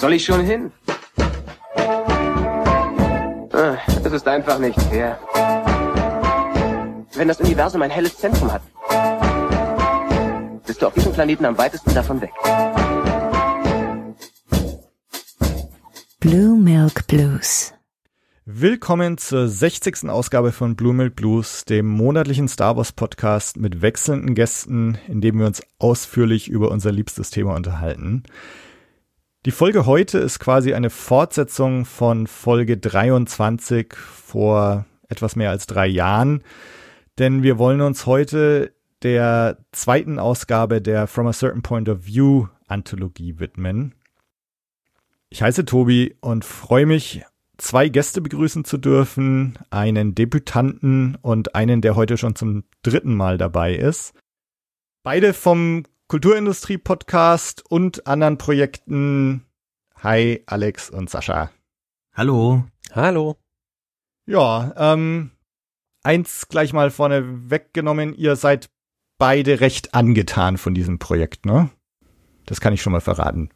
soll ich schon hin? Ah, Es ist einfach nicht fair. Wenn das Universum ein helles Zentrum hat, bist du auf diesem Planeten am weitesten davon weg. Blue Milk Blues. Willkommen zur 60. Ausgabe von Blue Milk Blues, dem monatlichen Star Wars Podcast mit wechselnden Gästen, in dem wir uns ausführlich über unser liebstes Thema unterhalten. Die Folge heute ist quasi eine Fortsetzung von Folge 23 vor etwas mehr als drei Jahren, denn wir wollen uns heute der zweiten Ausgabe der From a Certain Point of View Anthologie widmen. Ich heiße Tobi und freue mich, zwei Gäste begrüßen zu dürfen, einen Debütanten und einen, der heute schon zum dritten Mal dabei ist. Beide vom Kulturindustrie-Podcast und anderen Projekten. Hi, Alex und Sascha. Hallo. Hallo. Ja, ähm, eins gleich mal vorne weggenommen, ihr seid beide recht angetan von diesem Projekt, ne? Das kann ich schon mal verraten.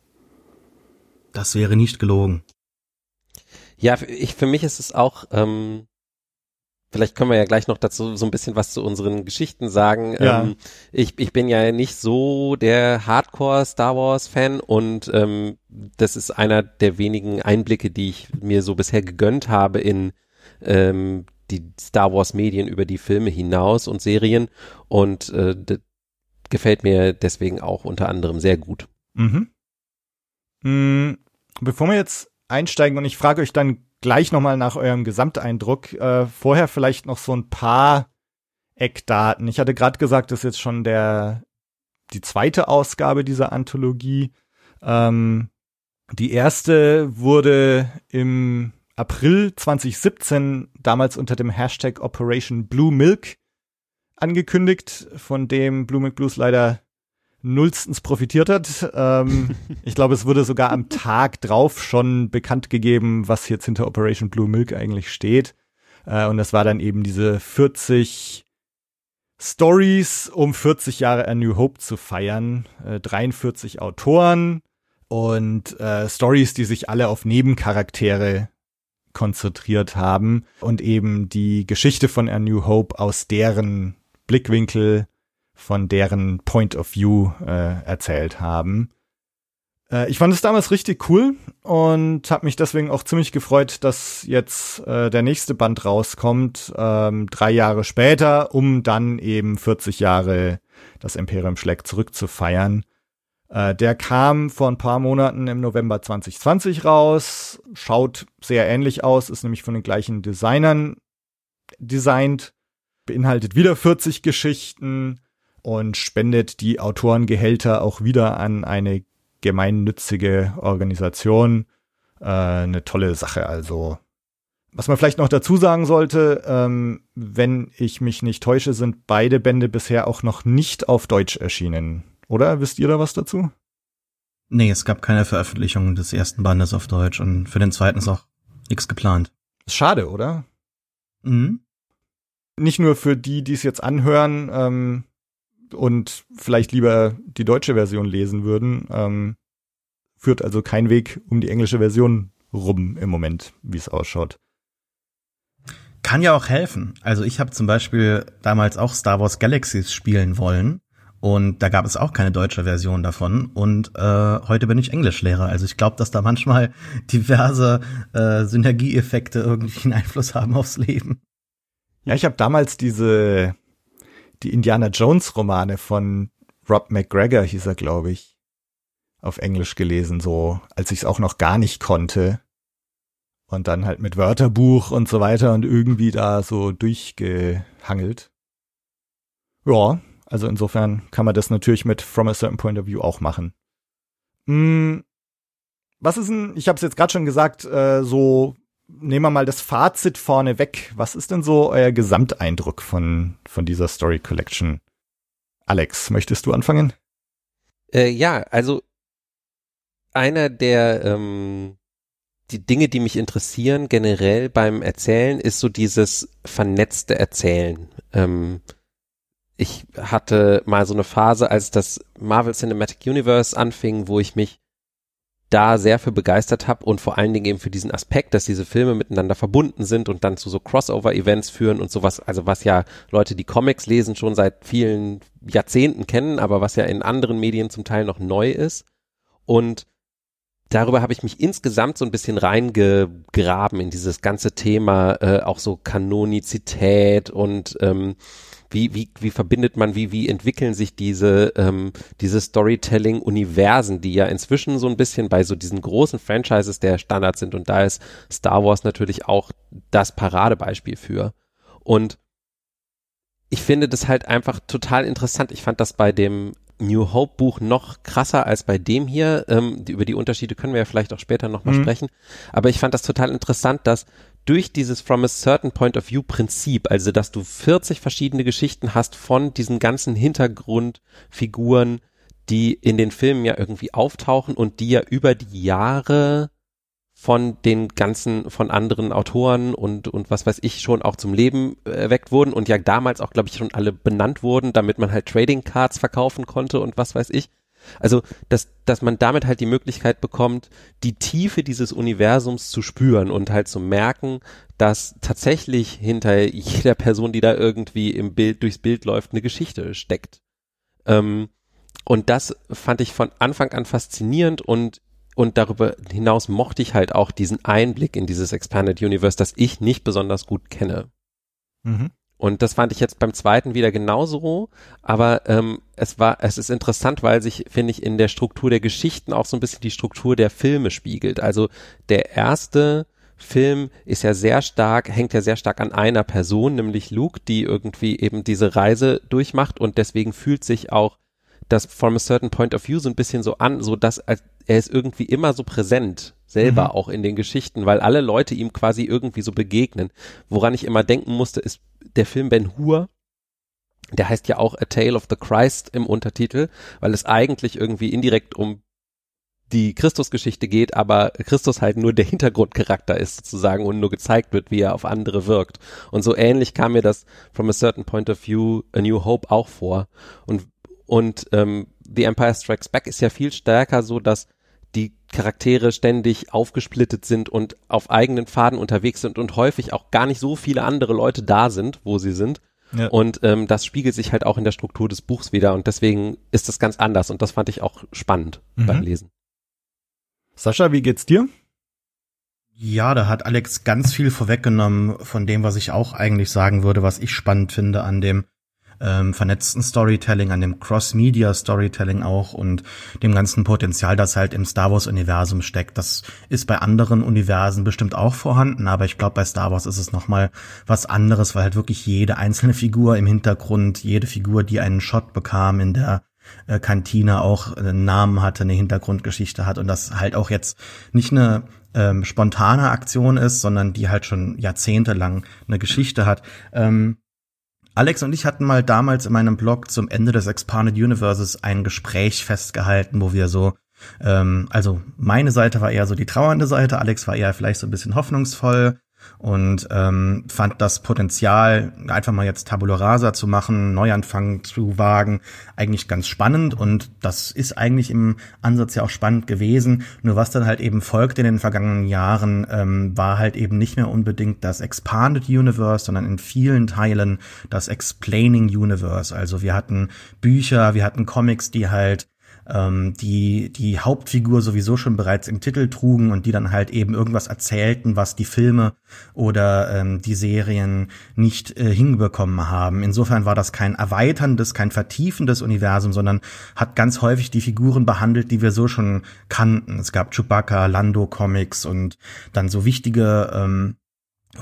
Das wäre nicht gelogen. Ja, ich, für mich ist es auch, ähm, vielleicht können wir ja gleich noch dazu so ein bisschen was zu unseren Geschichten sagen. Ja. Ähm, ich, ich bin ja nicht so der Hardcore Star Wars Fan und ähm, das ist einer der wenigen Einblicke, die ich mir so bisher gegönnt habe in ähm, die Star Wars Medien über die Filme hinaus und Serien und äh, das gefällt mir deswegen auch unter anderem sehr gut. Mhm. Mm, Bevor wir jetzt einsteigen und ich frage euch dann gleich nochmal nach eurem Gesamteindruck, äh, vorher vielleicht noch so ein paar Eckdaten. Ich hatte gerade gesagt, das ist jetzt schon der die zweite Ausgabe dieser Anthologie. Ähm, die erste wurde im April 2017 damals unter dem Hashtag Operation Blue Milk angekündigt, von dem Blue Milk Blues leider nullstens profitiert hat. Ähm, ich glaube, es wurde sogar am Tag drauf schon bekannt gegeben, was jetzt hinter Operation Blue Milk eigentlich steht. Äh, und das war dann eben diese 40 Stories, um 40 Jahre A New Hope zu feiern. Äh, 43 Autoren und äh, Stories, die sich alle auf Nebencharaktere konzentriert haben und eben die Geschichte von A New Hope aus deren Blickwinkel von deren Point of View äh, erzählt haben. Äh, ich fand es damals richtig cool und habe mich deswegen auch ziemlich gefreut, dass jetzt äh, der nächste Band rauskommt, ähm, drei Jahre später, um dann eben 40 Jahre das Imperium schlägt zurück zu feiern. Äh, der kam vor ein paar Monaten im November 2020 raus, schaut sehr ähnlich aus, ist nämlich von den gleichen Designern designt, beinhaltet wieder 40 Geschichten, und spendet die Autorengehälter auch wieder an eine gemeinnützige Organisation. Äh, eine tolle Sache also. Was man vielleicht noch dazu sagen sollte, ähm, wenn ich mich nicht täusche, sind beide Bände bisher auch noch nicht auf Deutsch erschienen. Oder wisst ihr da was dazu? Nee, es gab keine Veröffentlichung des ersten Bandes auf Deutsch und für den zweiten ist auch nichts geplant. Ist schade, oder? Mhm. Nicht nur für die, die es jetzt anhören, ähm, und vielleicht lieber die deutsche Version lesen würden, ähm, führt also kein Weg um die englische Version rum im Moment, wie es ausschaut. Kann ja auch helfen. Also ich habe zum Beispiel damals auch Star Wars Galaxies spielen wollen und da gab es auch keine deutsche Version davon und äh, heute bin ich Englischlehrer. Also ich glaube, dass da manchmal diverse äh, Synergieeffekte irgendwie einen Einfluss haben aufs Leben. Ja, ich habe damals diese die Indiana Jones Romane von Rob McGregor hieß er, glaube ich, auf Englisch gelesen, so als ich es auch noch gar nicht konnte. Und dann halt mit Wörterbuch und so weiter und irgendwie da so durchgehangelt. Ja, also insofern kann man das natürlich mit From a Certain Point of View auch machen. Hm, was ist denn, ich habe es jetzt gerade schon gesagt, äh, so nehmen wir mal das Fazit vorne weg. Was ist denn so euer Gesamteindruck von, von dieser Story Collection? Alex, möchtest du anfangen? Äh, ja, also einer der ähm, die Dinge, die mich interessieren generell beim Erzählen, ist so dieses vernetzte Erzählen. Ähm, ich hatte mal so eine Phase, als das Marvel Cinematic Universe anfing, wo ich mich da sehr für begeistert habe und vor allen Dingen eben für diesen Aspekt, dass diese Filme miteinander verbunden sind und dann zu so Crossover-Events führen und sowas, also was ja Leute, die Comics lesen, schon seit vielen Jahrzehnten kennen, aber was ja in anderen Medien zum Teil noch neu ist. Und darüber habe ich mich insgesamt so ein bisschen reingegraben in dieses ganze Thema, äh, auch so Kanonizität und ähm, wie, wie, wie verbindet man, wie, wie entwickeln sich diese, ähm, diese Storytelling-Universen, die ja inzwischen so ein bisschen bei so diesen großen Franchises der Standard sind und da ist Star Wars natürlich auch das Paradebeispiel für. Und ich finde das halt einfach total interessant. Ich fand das bei dem New Hope Buch noch krasser als bei dem hier. Ähm, die, über die Unterschiede können wir ja vielleicht auch später nochmal mhm. sprechen. Aber ich fand das total interessant, dass durch dieses From a Certain Point of View Prinzip, also dass du 40 verschiedene Geschichten hast von diesen ganzen Hintergrundfiguren, die in den Filmen ja irgendwie auftauchen und die ja über die Jahre von den ganzen, von anderen Autoren und, und was weiß ich schon auch zum Leben erweckt wurden und ja damals auch, glaube ich, schon alle benannt wurden, damit man halt Trading Cards verkaufen konnte und was weiß ich. Also, dass, dass man damit halt die Möglichkeit bekommt, die Tiefe dieses Universums zu spüren und halt zu merken, dass tatsächlich hinter jeder Person, die da irgendwie im Bild, durchs Bild läuft, eine Geschichte steckt. Ähm, und das fand ich von Anfang an faszinierend und und darüber hinaus mochte ich halt auch diesen Einblick in dieses Expanded Universe, das ich nicht besonders gut kenne. Mhm. Und das fand ich jetzt beim zweiten wieder genauso, aber ähm, es war, es ist interessant, weil sich, finde ich, in der Struktur der Geschichten auch so ein bisschen die Struktur der Filme spiegelt. Also der erste Film ist ja sehr stark, hängt ja sehr stark an einer Person, nämlich Luke, die irgendwie eben diese Reise durchmacht und deswegen fühlt sich auch das from a certain point of view so ein bisschen so an, so dass er ist irgendwie immer so präsent selber mhm. auch in den Geschichten, weil alle Leute ihm quasi irgendwie so begegnen. Woran ich immer denken musste, ist der Film Ben Hur. Der heißt ja auch A Tale of the Christ im Untertitel, weil es eigentlich irgendwie indirekt um die Christusgeschichte geht, aber Christus halt nur der Hintergrundcharakter ist sozusagen und nur gezeigt wird, wie er auf andere wirkt. Und so ähnlich kam mir das from a certain point of view A New Hope auch vor. Und und ähm, The Empire Strikes Back ist ja viel stärker so, dass die Charaktere ständig aufgesplittet sind und auf eigenen Faden unterwegs sind und häufig auch gar nicht so viele andere Leute da sind, wo sie sind. Ja. Und ähm, das spiegelt sich halt auch in der Struktur des Buchs wieder und deswegen ist das ganz anders und das fand ich auch spannend mhm. beim Lesen. Sascha, wie geht's dir? Ja, da hat Alex ganz viel vorweggenommen von dem, was ich auch eigentlich sagen würde, was ich spannend finde an dem ähm, vernetzten Storytelling, an dem Cross-Media-Storytelling auch und dem ganzen Potenzial, das halt im Star Wars-Universum steckt. Das ist bei anderen Universen bestimmt auch vorhanden, aber ich glaube, bei Star Wars ist es nochmal was anderes, weil halt wirklich jede einzelne Figur im Hintergrund, jede Figur, die einen Shot bekam in der äh, Kantine auch einen Namen hatte, eine Hintergrundgeschichte hat und das halt auch jetzt nicht eine ähm, spontane Aktion ist, sondern die halt schon jahrzehntelang eine Geschichte hat. Ähm, Alex und ich hatten mal damals in meinem Blog zum Ende des Expanded Universes ein Gespräch festgehalten, wo wir so, ähm, also meine Seite war eher so die trauernde Seite, Alex war eher vielleicht so ein bisschen hoffnungsvoll und ähm, fand das Potenzial, einfach mal jetzt Tabula Rasa zu machen, Neuanfang zu wagen, eigentlich ganz spannend und das ist eigentlich im Ansatz ja auch spannend gewesen. Nur was dann halt eben folgte in den vergangenen Jahren, ähm, war halt eben nicht mehr unbedingt das Expanded Universe, sondern in vielen Teilen das Explaining Universe. Also wir hatten Bücher, wir hatten Comics, die halt ähm, die die Hauptfigur sowieso schon bereits im Titel trugen und die dann halt eben irgendwas erzählten, was die Filme oder ähm, die Serien nicht äh, hinbekommen haben. Insofern war das kein erweiterndes, kein vertiefendes Universum, sondern hat ganz häufig die Figuren behandelt, die wir so schon kannten. Es gab Chewbacca, Lando Comics und dann so wichtige ähm,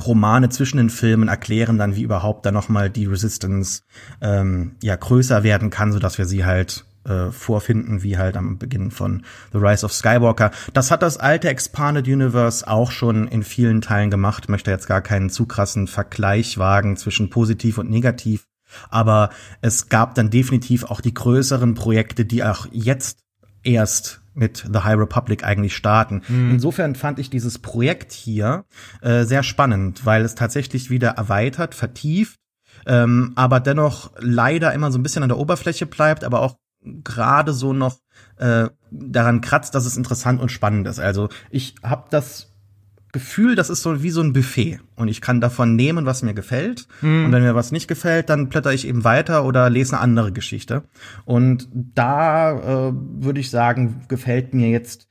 Romane zwischen den Filmen erklären dann, wie überhaupt da nochmal die Resistance ähm, ja größer werden kann, so dass wir sie halt äh, vorfinden, wie halt am Beginn von The Rise of Skywalker. Das hat das alte Expanded Universe auch schon in vielen Teilen gemacht. Ich möchte jetzt gar keinen zu krassen Vergleich wagen zwischen positiv und negativ. Aber es gab dann definitiv auch die größeren Projekte, die auch jetzt erst mit The High Republic eigentlich starten. Mhm. Insofern fand ich dieses Projekt hier äh, sehr spannend, weil es tatsächlich wieder erweitert, vertieft, ähm, aber dennoch leider immer so ein bisschen an der Oberfläche bleibt, aber auch gerade so noch äh, daran kratzt, dass es interessant und spannend ist. Also ich habe das Gefühl, das ist so wie so ein Buffet und ich kann davon nehmen, was mir gefällt mhm. und wenn mir was nicht gefällt, dann blätter ich eben weiter oder lese eine andere Geschichte. Und da äh, würde ich sagen, gefällt mir jetzt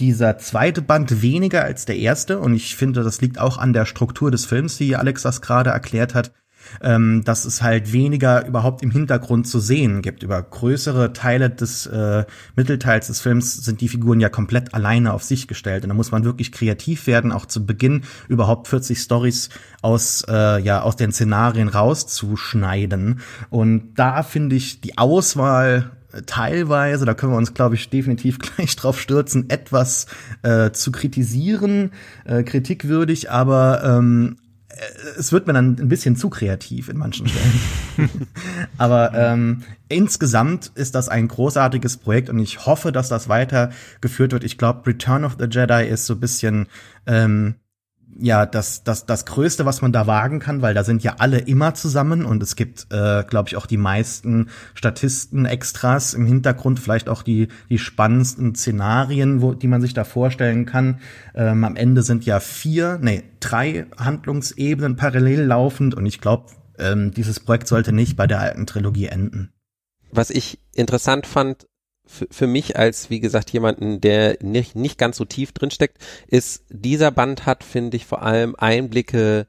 dieser zweite Band weniger als der erste und ich finde, das liegt auch an der Struktur des Films, wie Alex das gerade erklärt hat ähm, dass es halt weniger überhaupt im Hintergrund zu sehen gibt. Über größere Teile des äh, Mittelteils des Films sind die Figuren ja komplett alleine auf sich gestellt. Und da muss man wirklich kreativ werden, auch zu Beginn überhaupt 40 Stories aus, äh, ja, aus den Szenarien rauszuschneiden. Und da finde ich die Auswahl äh, teilweise, da können wir uns, glaube ich, definitiv gleich drauf stürzen, etwas äh, zu kritisieren, äh, kritikwürdig, aber ähm, äh, es wird mir dann ein bisschen zu kreativ in manchen Stellen. Aber ähm, insgesamt ist das ein großartiges Projekt und ich hoffe, dass das weitergeführt wird. Ich glaube, Return of the Jedi ist so ein bisschen ähm, ja das, das, das Größte, was man da wagen kann, weil da sind ja alle immer zusammen und es gibt, äh, glaube ich, auch die meisten Statisten, Extras im Hintergrund, vielleicht auch die, die spannendsten Szenarien, wo, die man sich da vorstellen kann. Ähm, am Ende sind ja vier, nee, drei Handlungsebenen parallel laufend und ich glaube, ähm, dieses Projekt sollte nicht bei der alten Trilogie enden. Was ich interessant fand, für mich als, wie gesagt, jemanden, der nicht, nicht ganz so tief drinsteckt, ist, dieser Band hat, finde ich, vor allem Einblicke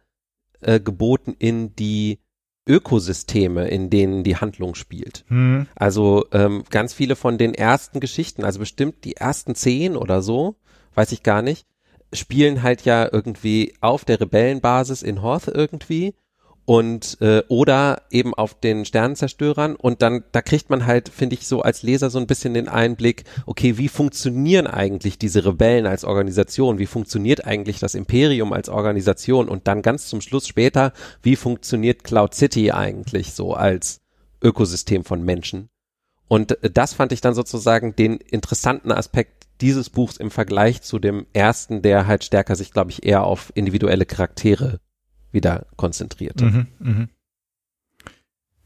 äh, geboten in die Ökosysteme, in denen die Handlung spielt. Hm. Also ähm, ganz viele von den ersten Geschichten, also bestimmt die ersten zehn oder so, weiß ich gar nicht, spielen halt ja irgendwie auf der Rebellenbasis in Horth irgendwie und äh, oder eben auf den Sternenzerstörern und dann da kriegt man halt finde ich so als Leser so ein bisschen den Einblick okay wie funktionieren eigentlich diese Rebellen als Organisation? Wie funktioniert eigentlich das Imperium als Organisation? Und dann ganz zum Schluss später wie funktioniert Cloud City eigentlich so als Ökosystem von Menschen? Und äh, das fand ich dann sozusagen den interessanten Aspekt dieses Buchs im Vergleich zu dem ersten der halt stärker sich glaube ich eher auf individuelle Charaktere wieder konzentrierte. Mhm, mh.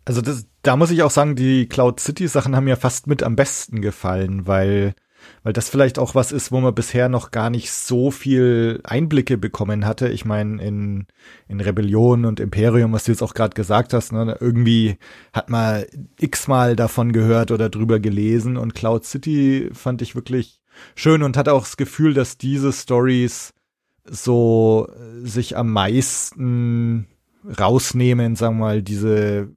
Also das, da muss ich auch sagen, die Cloud City Sachen haben mir fast mit am besten gefallen, weil weil das vielleicht auch was ist, wo man bisher noch gar nicht so viel Einblicke bekommen hatte. Ich meine, in, in Rebellion und Imperium, was du jetzt auch gerade gesagt hast, ne, irgendwie hat man x-mal davon gehört oder drüber gelesen und Cloud City fand ich wirklich schön und hatte auch das Gefühl, dass diese Stories so äh, sich am meisten rausnehmen, sagen wir mal, diese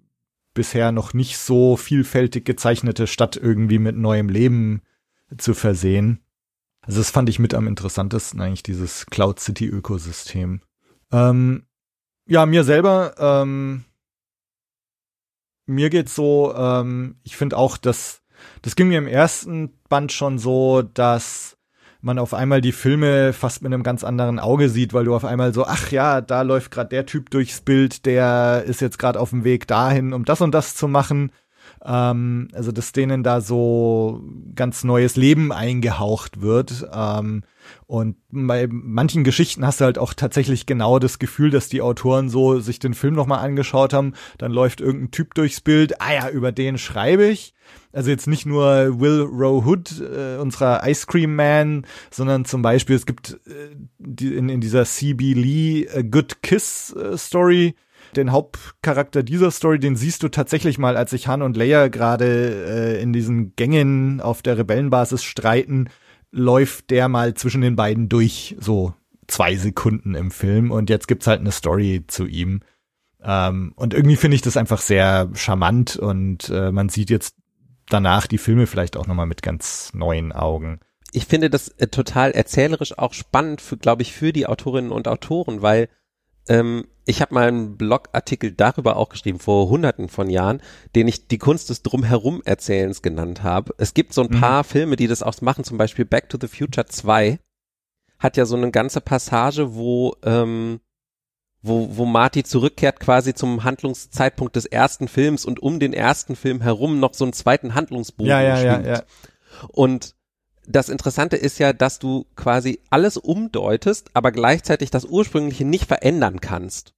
bisher noch nicht so vielfältig gezeichnete Stadt irgendwie mit neuem Leben zu versehen. Also das fand ich mit am interessantesten eigentlich, dieses Cloud City Ökosystem. Ähm, ja, mir selber, ähm, mir geht's so, ähm, ich finde auch, dass, das ging mir im ersten Band schon so, dass man auf einmal die Filme fast mit einem ganz anderen Auge sieht, weil du auf einmal so, ach ja, da läuft gerade der Typ durchs Bild, der ist jetzt gerade auf dem Weg dahin, um das und das zu machen. Ähm, also dass denen da so ganz neues Leben eingehaucht wird. Ähm, und bei manchen Geschichten hast du halt auch tatsächlich genau das Gefühl, dass die Autoren so sich den Film nochmal angeschaut haben, dann läuft irgendein Typ durchs Bild, ah ja, über den schreibe ich. Also jetzt nicht nur Will Rowe Hood, äh, unserer Ice Cream Man, sondern zum Beispiel, es gibt äh, die, in, in dieser C.B. Lee A Good Kiss äh, Story, den Hauptcharakter dieser Story, den siehst du tatsächlich mal, als sich Han und Leia gerade äh, in diesen Gängen auf der Rebellenbasis streiten läuft der mal zwischen den beiden durch, so zwei Sekunden im Film und jetzt gibt's halt eine Story zu ihm. Ähm, und irgendwie finde ich das einfach sehr charmant und äh, man sieht jetzt danach die Filme vielleicht auch nochmal mit ganz neuen Augen. Ich finde das äh, total erzählerisch auch spannend für, glaube ich, für die Autorinnen und Autoren, weil ähm, ich habe mal einen Blogartikel darüber auch geschrieben, vor hunderten von Jahren, den ich die Kunst des Drumherum-Erzählens genannt habe. Es gibt so ein mhm. paar Filme, die das auch machen, zum Beispiel Back to the Future 2 hat ja so eine ganze Passage, wo, ähm, wo, wo Marty zurückkehrt quasi zum Handlungszeitpunkt des ersten Films und um den ersten Film herum noch so einen zweiten Handlungsbogen ja, ja, ja, ja. Und das Interessante ist ja, dass du quasi alles umdeutest, aber gleichzeitig das Ursprüngliche nicht verändern kannst.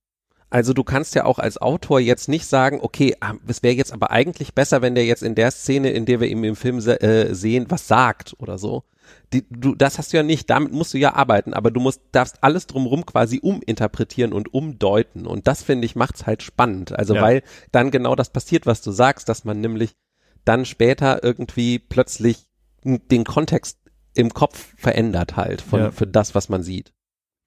Also du kannst ja auch als Autor jetzt nicht sagen, okay, ah, es wäre jetzt aber eigentlich besser, wenn der jetzt in der Szene, in der wir ihn im Film se äh, sehen, was sagt oder so. Die, du, das hast du ja nicht, damit musst du ja arbeiten, aber du musst, darfst alles drumrum quasi uminterpretieren und umdeuten. Und das, finde ich, macht's halt spannend. Also Ja. weil dann genau das passiert, was du sagst, dass man nämlich dann später irgendwie plötzlich den Kontext im Kopf verändert halt von, Ja. für das, was man sieht.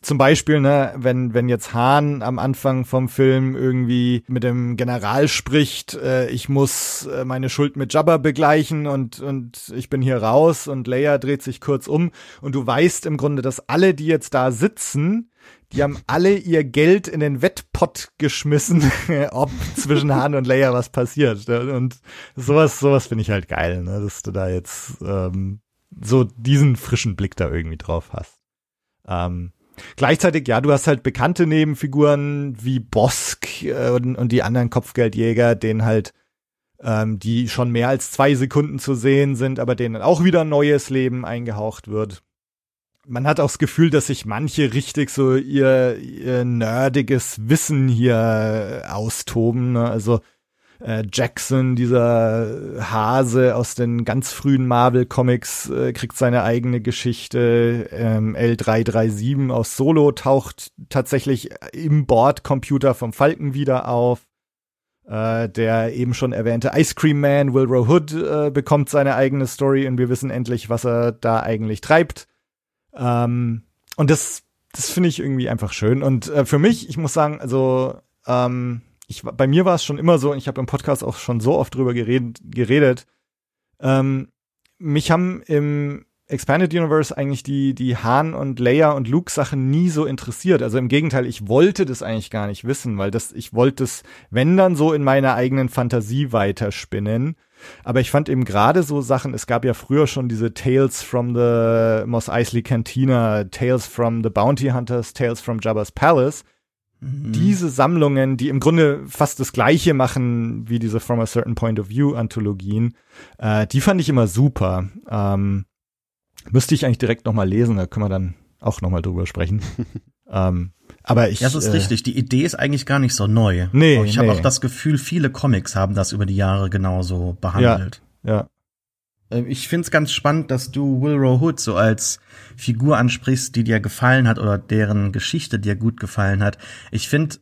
Zum Beispiel, ne, wenn, wenn jetzt Hahn am Anfang vom Film irgendwie mit dem General spricht, äh, ich muss äh, meine Schuld mit Jabba begleichen und, und ich bin hier raus und Leia dreht sich kurz um und du weißt im Grunde, dass alle, die jetzt da sitzen, die haben alle ihr Geld in den Wettpott geschmissen, ob zwischen Hahn und Leia was passiert. Und sowas, sowas finde ich halt geil, ne, dass du da jetzt ähm, so diesen frischen Blick da irgendwie drauf hast. Ähm, Gleichzeitig, ja, du hast halt bekannte Nebenfiguren wie Bosk äh, und, und die anderen Kopfgeldjäger, denen halt, ähm, die schon mehr als zwei Sekunden zu sehen sind, aber denen auch wieder neues Leben eingehaucht wird. Man hat auch das Gefühl, dass sich manche richtig so ihr, ihr nerdiges Wissen hier äh, austoben. Ne? Also äh, Jackson, dieser Hase aus den ganz frühen Marvel-Comics, äh, kriegt seine eigene Geschichte. Ähm, L337 aus Solo taucht tatsächlich im Bordcomputer vom Falken wieder auf. Äh, der eben schon erwähnte Ice Cream Man, Wilbur Hood, bekommt seine eigene Story und wir wissen endlich, was er da eigentlich treibt. Ähm, und das, das finde ich irgendwie einfach schön. Und für mich, ich muss sagen, also ähm, ich, bei mir war es schon immer so, und ich habe im Podcast auch schon so oft drüber geredet, geredet ähm, mich haben im Expanded Universe eigentlich die, die Han und Leia und Luke Sachen nie so interessiert. Also im Gegenteil, ich wollte das eigentlich gar nicht wissen, weil das, ich wollte es, wenn dann so in meiner eigenen Fantasie weiterspinnen. Aber ich fand eben gerade so Sachen, es gab ja früher schon diese Tales from the Mos Eisley Cantina, Tales from the Bounty Hunters, Tales from Jabba's Palace. Diese Sammlungen, die im Grunde fast das gleiche machen wie diese From a Certain Point of View Anthologien, äh, die fand ich immer super. Ähm, müsste ich eigentlich direkt nochmal lesen, da können wir dann auch nochmal drüber sprechen. ähm, aber ich. Ja, das ist äh, richtig. Die Idee ist eigentlich gar nicht so neu. Nee, Aber ich habe nee. auch das Gefühl, viele Comics haben das über die Jahre genauso behandelt. Ja, Äh, Ich find's ganz spannend, dass du Wilrow Hood so als Figur ansprichst, die dir gefallen hat oder deren Geschichte dir gut gefallen hat. Ich find,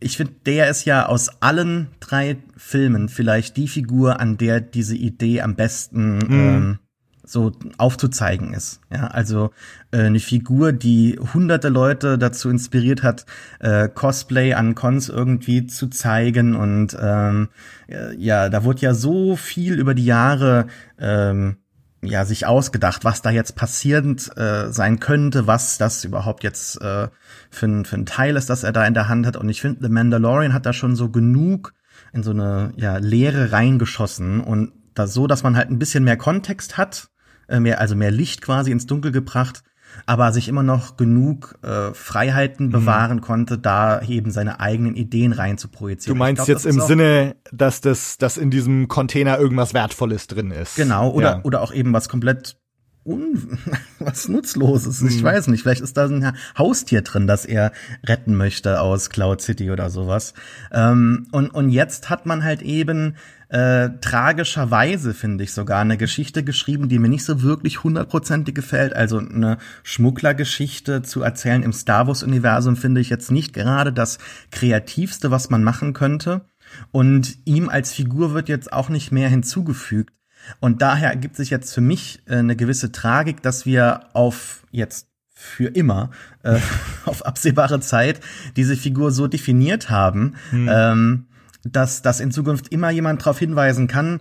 ich find, der ist ja aus allen drei Filmen vielleicht die Figur, an der diese Idee am besten ähm, so aufzuzeigen ist. Ja, also äh, eine Figur, die hunderte Leute dazu inspiriert hat, äh, Cosplay an Cons irgendwie zu zeigen und ähm, äh, ja, da wurde ja so viel über die Jahre ähm, ja sich ausgedacht, was da jetzt passierend äh, sein könnte, was das überhaupt jetzt äh, für, ein, für ein Teil ist, das er da in der Hand hat. Und ich finde, The Mandalorian hat da schon so genug in so eine ja, Leere reingeschossen und da so, dass man halt ein bisschen mehr Kontext hat, äh, mehr, also mehr Licht quasi ins Dunkel gebracht, aber sich immer noch genug äh, Mhm. Freiheiten bewahren konnte, da eben seine eigenen Ideen rein zu projizieren. du meinst glaub, jetzt im Sinne, dass das, dass in diesem Container irgendwas Wertvolles drin ist. Genau, oder, Ja. oder auch eben was komplett un was Nutzloses. Mhm. Ich weiß nicht, vielleicht ist da ein Haustier drin, das er retten möchte aus Cloud City oder sowas. Ähm, und, und jetzt hat man halt eben äh, tragischerweise, finde ich, sogar eine Geschichte geschrieben, die mir nicht so wirklich hundertprozentig gefällt. Also eine Schmugglergeschichte zu erzählen im Star Wars-Universum finde ich jetzt nicht gerade das Kreativste, was man machen könnte. Und ihm als Figur wird jetzt auch nicht mehr hinzugefügt. Und daher ergibt sich jetzt für mich äh, eine gewisse Tragik, dass wir auf jetzt für immer, äh, auf absehbare Zeit, diese Figur so definiert haben, ähm, dass, dass in Zukunft immer jemand darauf hinweisen kann,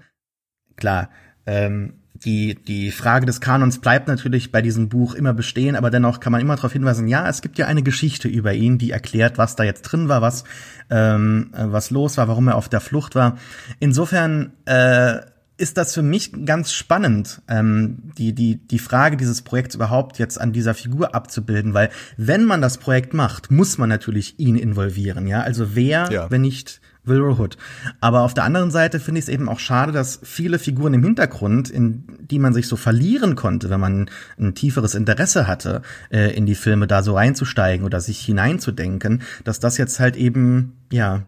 klar, ähm, die, die Frage des Kanons bleibt natürlich bei diesem Buch immer bestehen, aber dennoch kann man immer darauf hinweisen, ja, es gibt ja eine Geschichte über ihn, die erklärt, was da jetzt drin war, was, ähm, äh, was los war, warum er auf der Flucht war. Insofern äh, ist das für mich ganz spannend, ähm, die, die, die Frage dieses Projekts überhaupt jetzt an dieser Figur abzubilden, weil wenn man das Projekt macht, muss man natürlich ihn involvieren, ja. Also wer, Ja. wenn nicht Will Hood. Aber auf der anderen Seite finde ich es eben auch schade, dass viele Figuren im Hintergrund, in die man sich so verlieren konnte, wenn man ein tieferes Interesse hatte, äh, in die Filme da so reinzusteigen oder sich hineinzudenken, dass das jetzt halt eben, ja,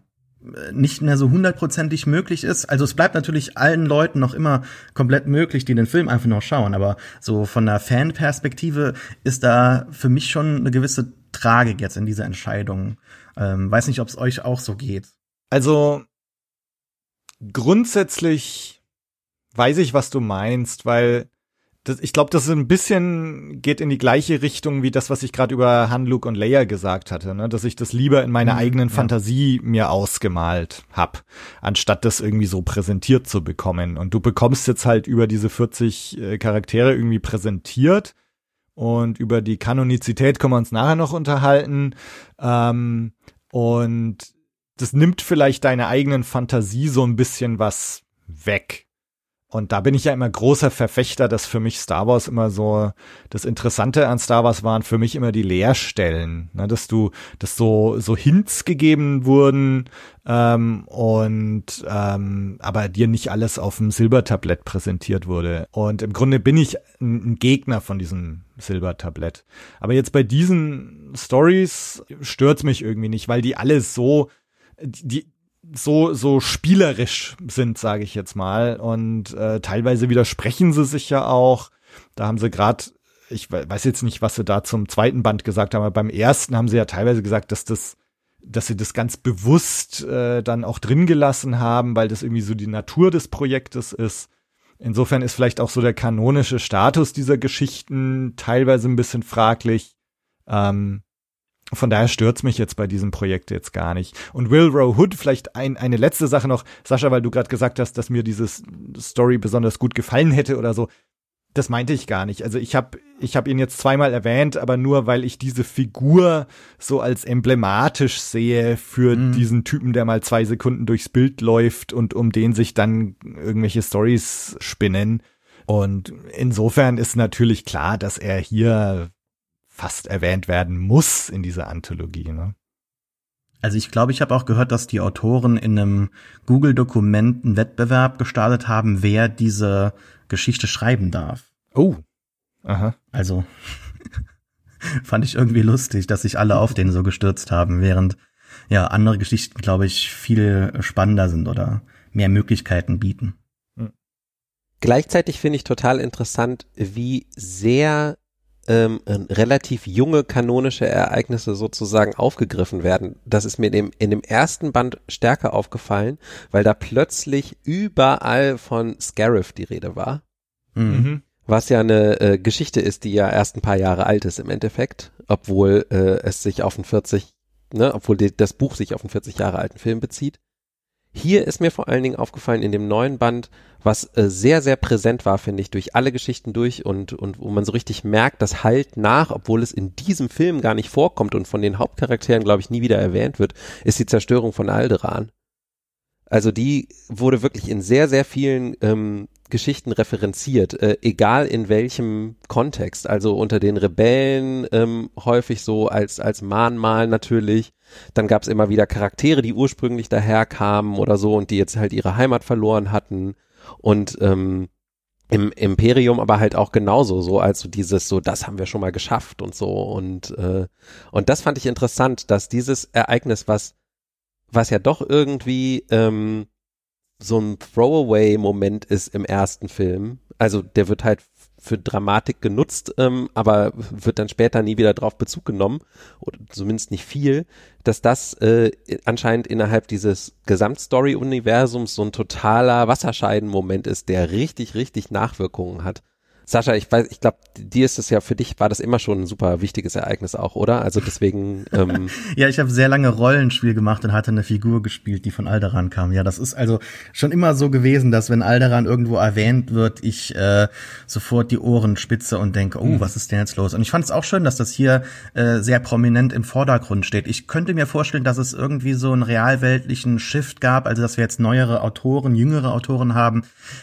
nicht mehr so hundertprozentig möglich ist. Also es bleibt natürlich allen Leuten noch immer komplett möglich, die den Film einfach noch schauen. Aber so von der Fanperspektive ist da für mich schon eine gewisse Tragik jetzt in dieser Entscheidung. Ähm, weiß nicht, ob es euch auch so geht. Also grundsätzlich weiß ich, was du meinst, weil das, ich glaube, das ist ein bisschen geht in die gleiche Richtung wie das, was ich gerade über Han, Luke und Leia gesagt hatte, ne? dass ich das lieber in meiner mhm, eigenen ja. Fantasie mir ausgemalt hab, anstatt das irgendwie so präsentiert zu bekommen. Und du bekommst jetzt halt über diese 40 äh, Charaktere irgendwie präsentiert und über die Kanonizität können wir uns nachher noch unterhalten. Ähm, und das nimmt vielleicht deine eigenen Fantasie so ein bisschen was weg. Und da bin ich ja immer großer Verfechter, dass für mich Star Wars immer so, das Interessante an Star Wars waren für mich immer die Leerstellen, ne, dass du, dass so, so Hints gegeben wurden, ähm, und, ähm, aber dir nicht alles auf dem Silbertablett präsentiert wurde. Und im Grunde bin ich ein, ein Gegner von diesem Silbertablett. Aber jetzt bei diesen Stories stört's mich irgendwie nicht, weil die alle so, die, so so spielerisch sind, sage ich jetzt mal. Und äh, teilweise widersprechen sie sich ja auch. Da haben sie gerade, ich weiß jetzt nicht, was sie da zum zweiten Band gesagt haben, aber beim ersten haben sie ja teilweise gesagt, dass das, dass sie das ganz bewusst äh, dann auch drin gelassen haben, weil das irgendwie so die Natur des Projektes ist. Insofern ist vielleicht auch so der kanonische Status dieser Geschichten teilweise ein bisschen fraglich. Ähm, von daher stört's mich jetzt bei diesem Projekt jetzt gar nicht. Und Will Row Hood, vielleicht ein, eine letzte Sache noch, Sascha, weil du gerade gesagt hast, dass mir dieses Story besonders gut gefallen hätte oder so. Das meinte ich gar nicht. Also ich habe ich hab ihn jetzt zweimal erwähnt, aber nur weil ich diese Figur so als emblematisch sehe für mhm. diesen Typen, der mal zwei Sekunden durchs Bild läuft und um den sich dann irgendwelche Stories spinnen. Und insofern ist natürlich klar, dass er hier fast erwähnt werden muss in dieser Anthologie. Ne? Also ich glaube, ich habe auch gehört, dass die Autoren in einem Google-Dokument einen Wettbewerb gestartet haben, wer diese Geschichte schreiben darf. Oh. Aha. Also fand ich irgendwie lustig, dass sich alle auf den so gestürzt haben, während ja andere Geschichten, glaube ich, viel spannender sind oder mehr Möglichkeiten bieten. Gleichzeitig finde ich total interessant, wie sehr ähm, relativ junge kanonische Ereignisse sozusagen aufgegriffen werden. Das ist mir in dem, in dem ersten Band stärker aufgefallen, weil da plötzlich überall von Scarif die Rede war. Mhm. Was ja eine äh, Geschichte ist, die ja erst ein paar Jahre alt ist im Endeffekt, obwohl äh, es sich auf einen 40, ne, obwohl die, das Buch sich auf einen 40 Jahre alten Film bezieht. Hier ist mir vor allen Dingen aufgefallen in dem neuen Band, was äh, sehr, sehr präsent war, finde ich, durch alle Geschichten durch und, und wo man so richtig merkt, das halt nach, obwohl es in diesem Film gar nicht vorkommt und von den Hauptcharakteren, glaube ich, nie wieder erwähnt wird, ist die Zerstörung von Alderan. Also die wurde wirklich in sehr, sehr vielen ähm, Geschichten referenziert, äh, egal in welchem Kontext. Also unter den Rebellen ähm, häufig so als, als Mahnmal natürlich. Dann gab es immer wieder Charaktere, die ursprünglich daherkamen oder so und die jetzt halt ihre Heimat verloren hatten. Und ähm, im Imperium aber halt auch genauso so als so dieses so das haben wir schon mal geschafft und so und äh, und das fand ich interessant dass dieses Ereignis was was ja doch irgendwie ähm, so ein Throwaway-Moment ist im ersten Film. Also der wird halt für Dramatik genutzt, ähm, aber wird dann später nie wieder drauf Bezug genommen, oder zumindest nicht viel, dass das äh, anscheinend innerhalb dieses Gesamtstory-Universums so ein totaler Wasserscheidenmoment ist, der richtig, richtig Nachwirkungen hat. Sascha, ich weiß, ich glaube, dir ist es ja für dich war das immer schon ein super wichtiges Ereignis auch, oder? Also deswegen. Ähm ja, ich habe sehr lange Rollenspiel gemacht und hatte eine Figur gespielt, die von Alderan kam. Ja, das ist also schon immer so gewesen, dass wenn Alderan irgendwo erwähnt wird, ich äh, sofort die Ohren spitze und denke, oh, mhm. was ist denn jetzt los? Und ich fand es auch schön, dass das hier äh, sehr prominent im Vordergrund steht. Ich könnte mir vorstellen, dass es irgendwie so einen realweltlichen Shift gab, also dass wir jetzt neuere Autoren, jüngere Autoren haben,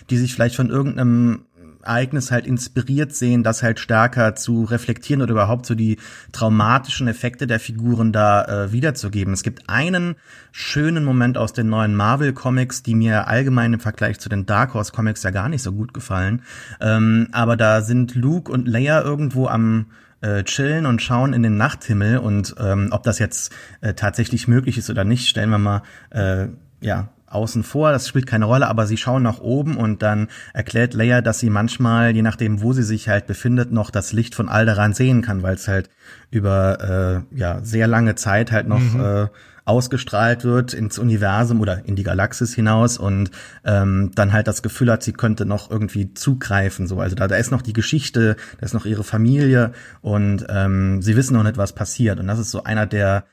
die sich vielleicht von irgendeinem Ereignis halt inspiriert sehen, das halt stärker zu reflektieren oder überhaupt so die traumatischen Effekte der Figuren da äh, wiederzugeben. Es gibt einen schönen Moment aus den neuen Marvel Comics, die mir allgemein im Vergleich zu den Dark Horse Comics ja gar nicht so gut gefallen. Ähm, aber da sind Luke und Leia irgendwo am äh, chillen und schauen in den Nachthimmel und ähm, ob das jetzt äh, tatsächlich möglich ist oder nicht, stellen wir mal äh, ja außen vor, das spielt keine Rolle, aber sie schauen nach oben und dann erklärt Leia, dass sie manchmal, je nachdem, wo sie sich halt befindet, noch das Licht von Alderan sehen kann, weil es halt über äh, ja sehr lange Zeit halt noch mhm. äh, ausgestrahlt wird ins Universum oder in die Galaxis hinaus und ähm, dann halt das Gefühl hat, sie könnte noch irgendwie zugreifen. So, also da, da ist noch die Geschichte, da ist noch ihre Familie und ähm, sie wissen noch nicht, was passiert. Und das ist so einer der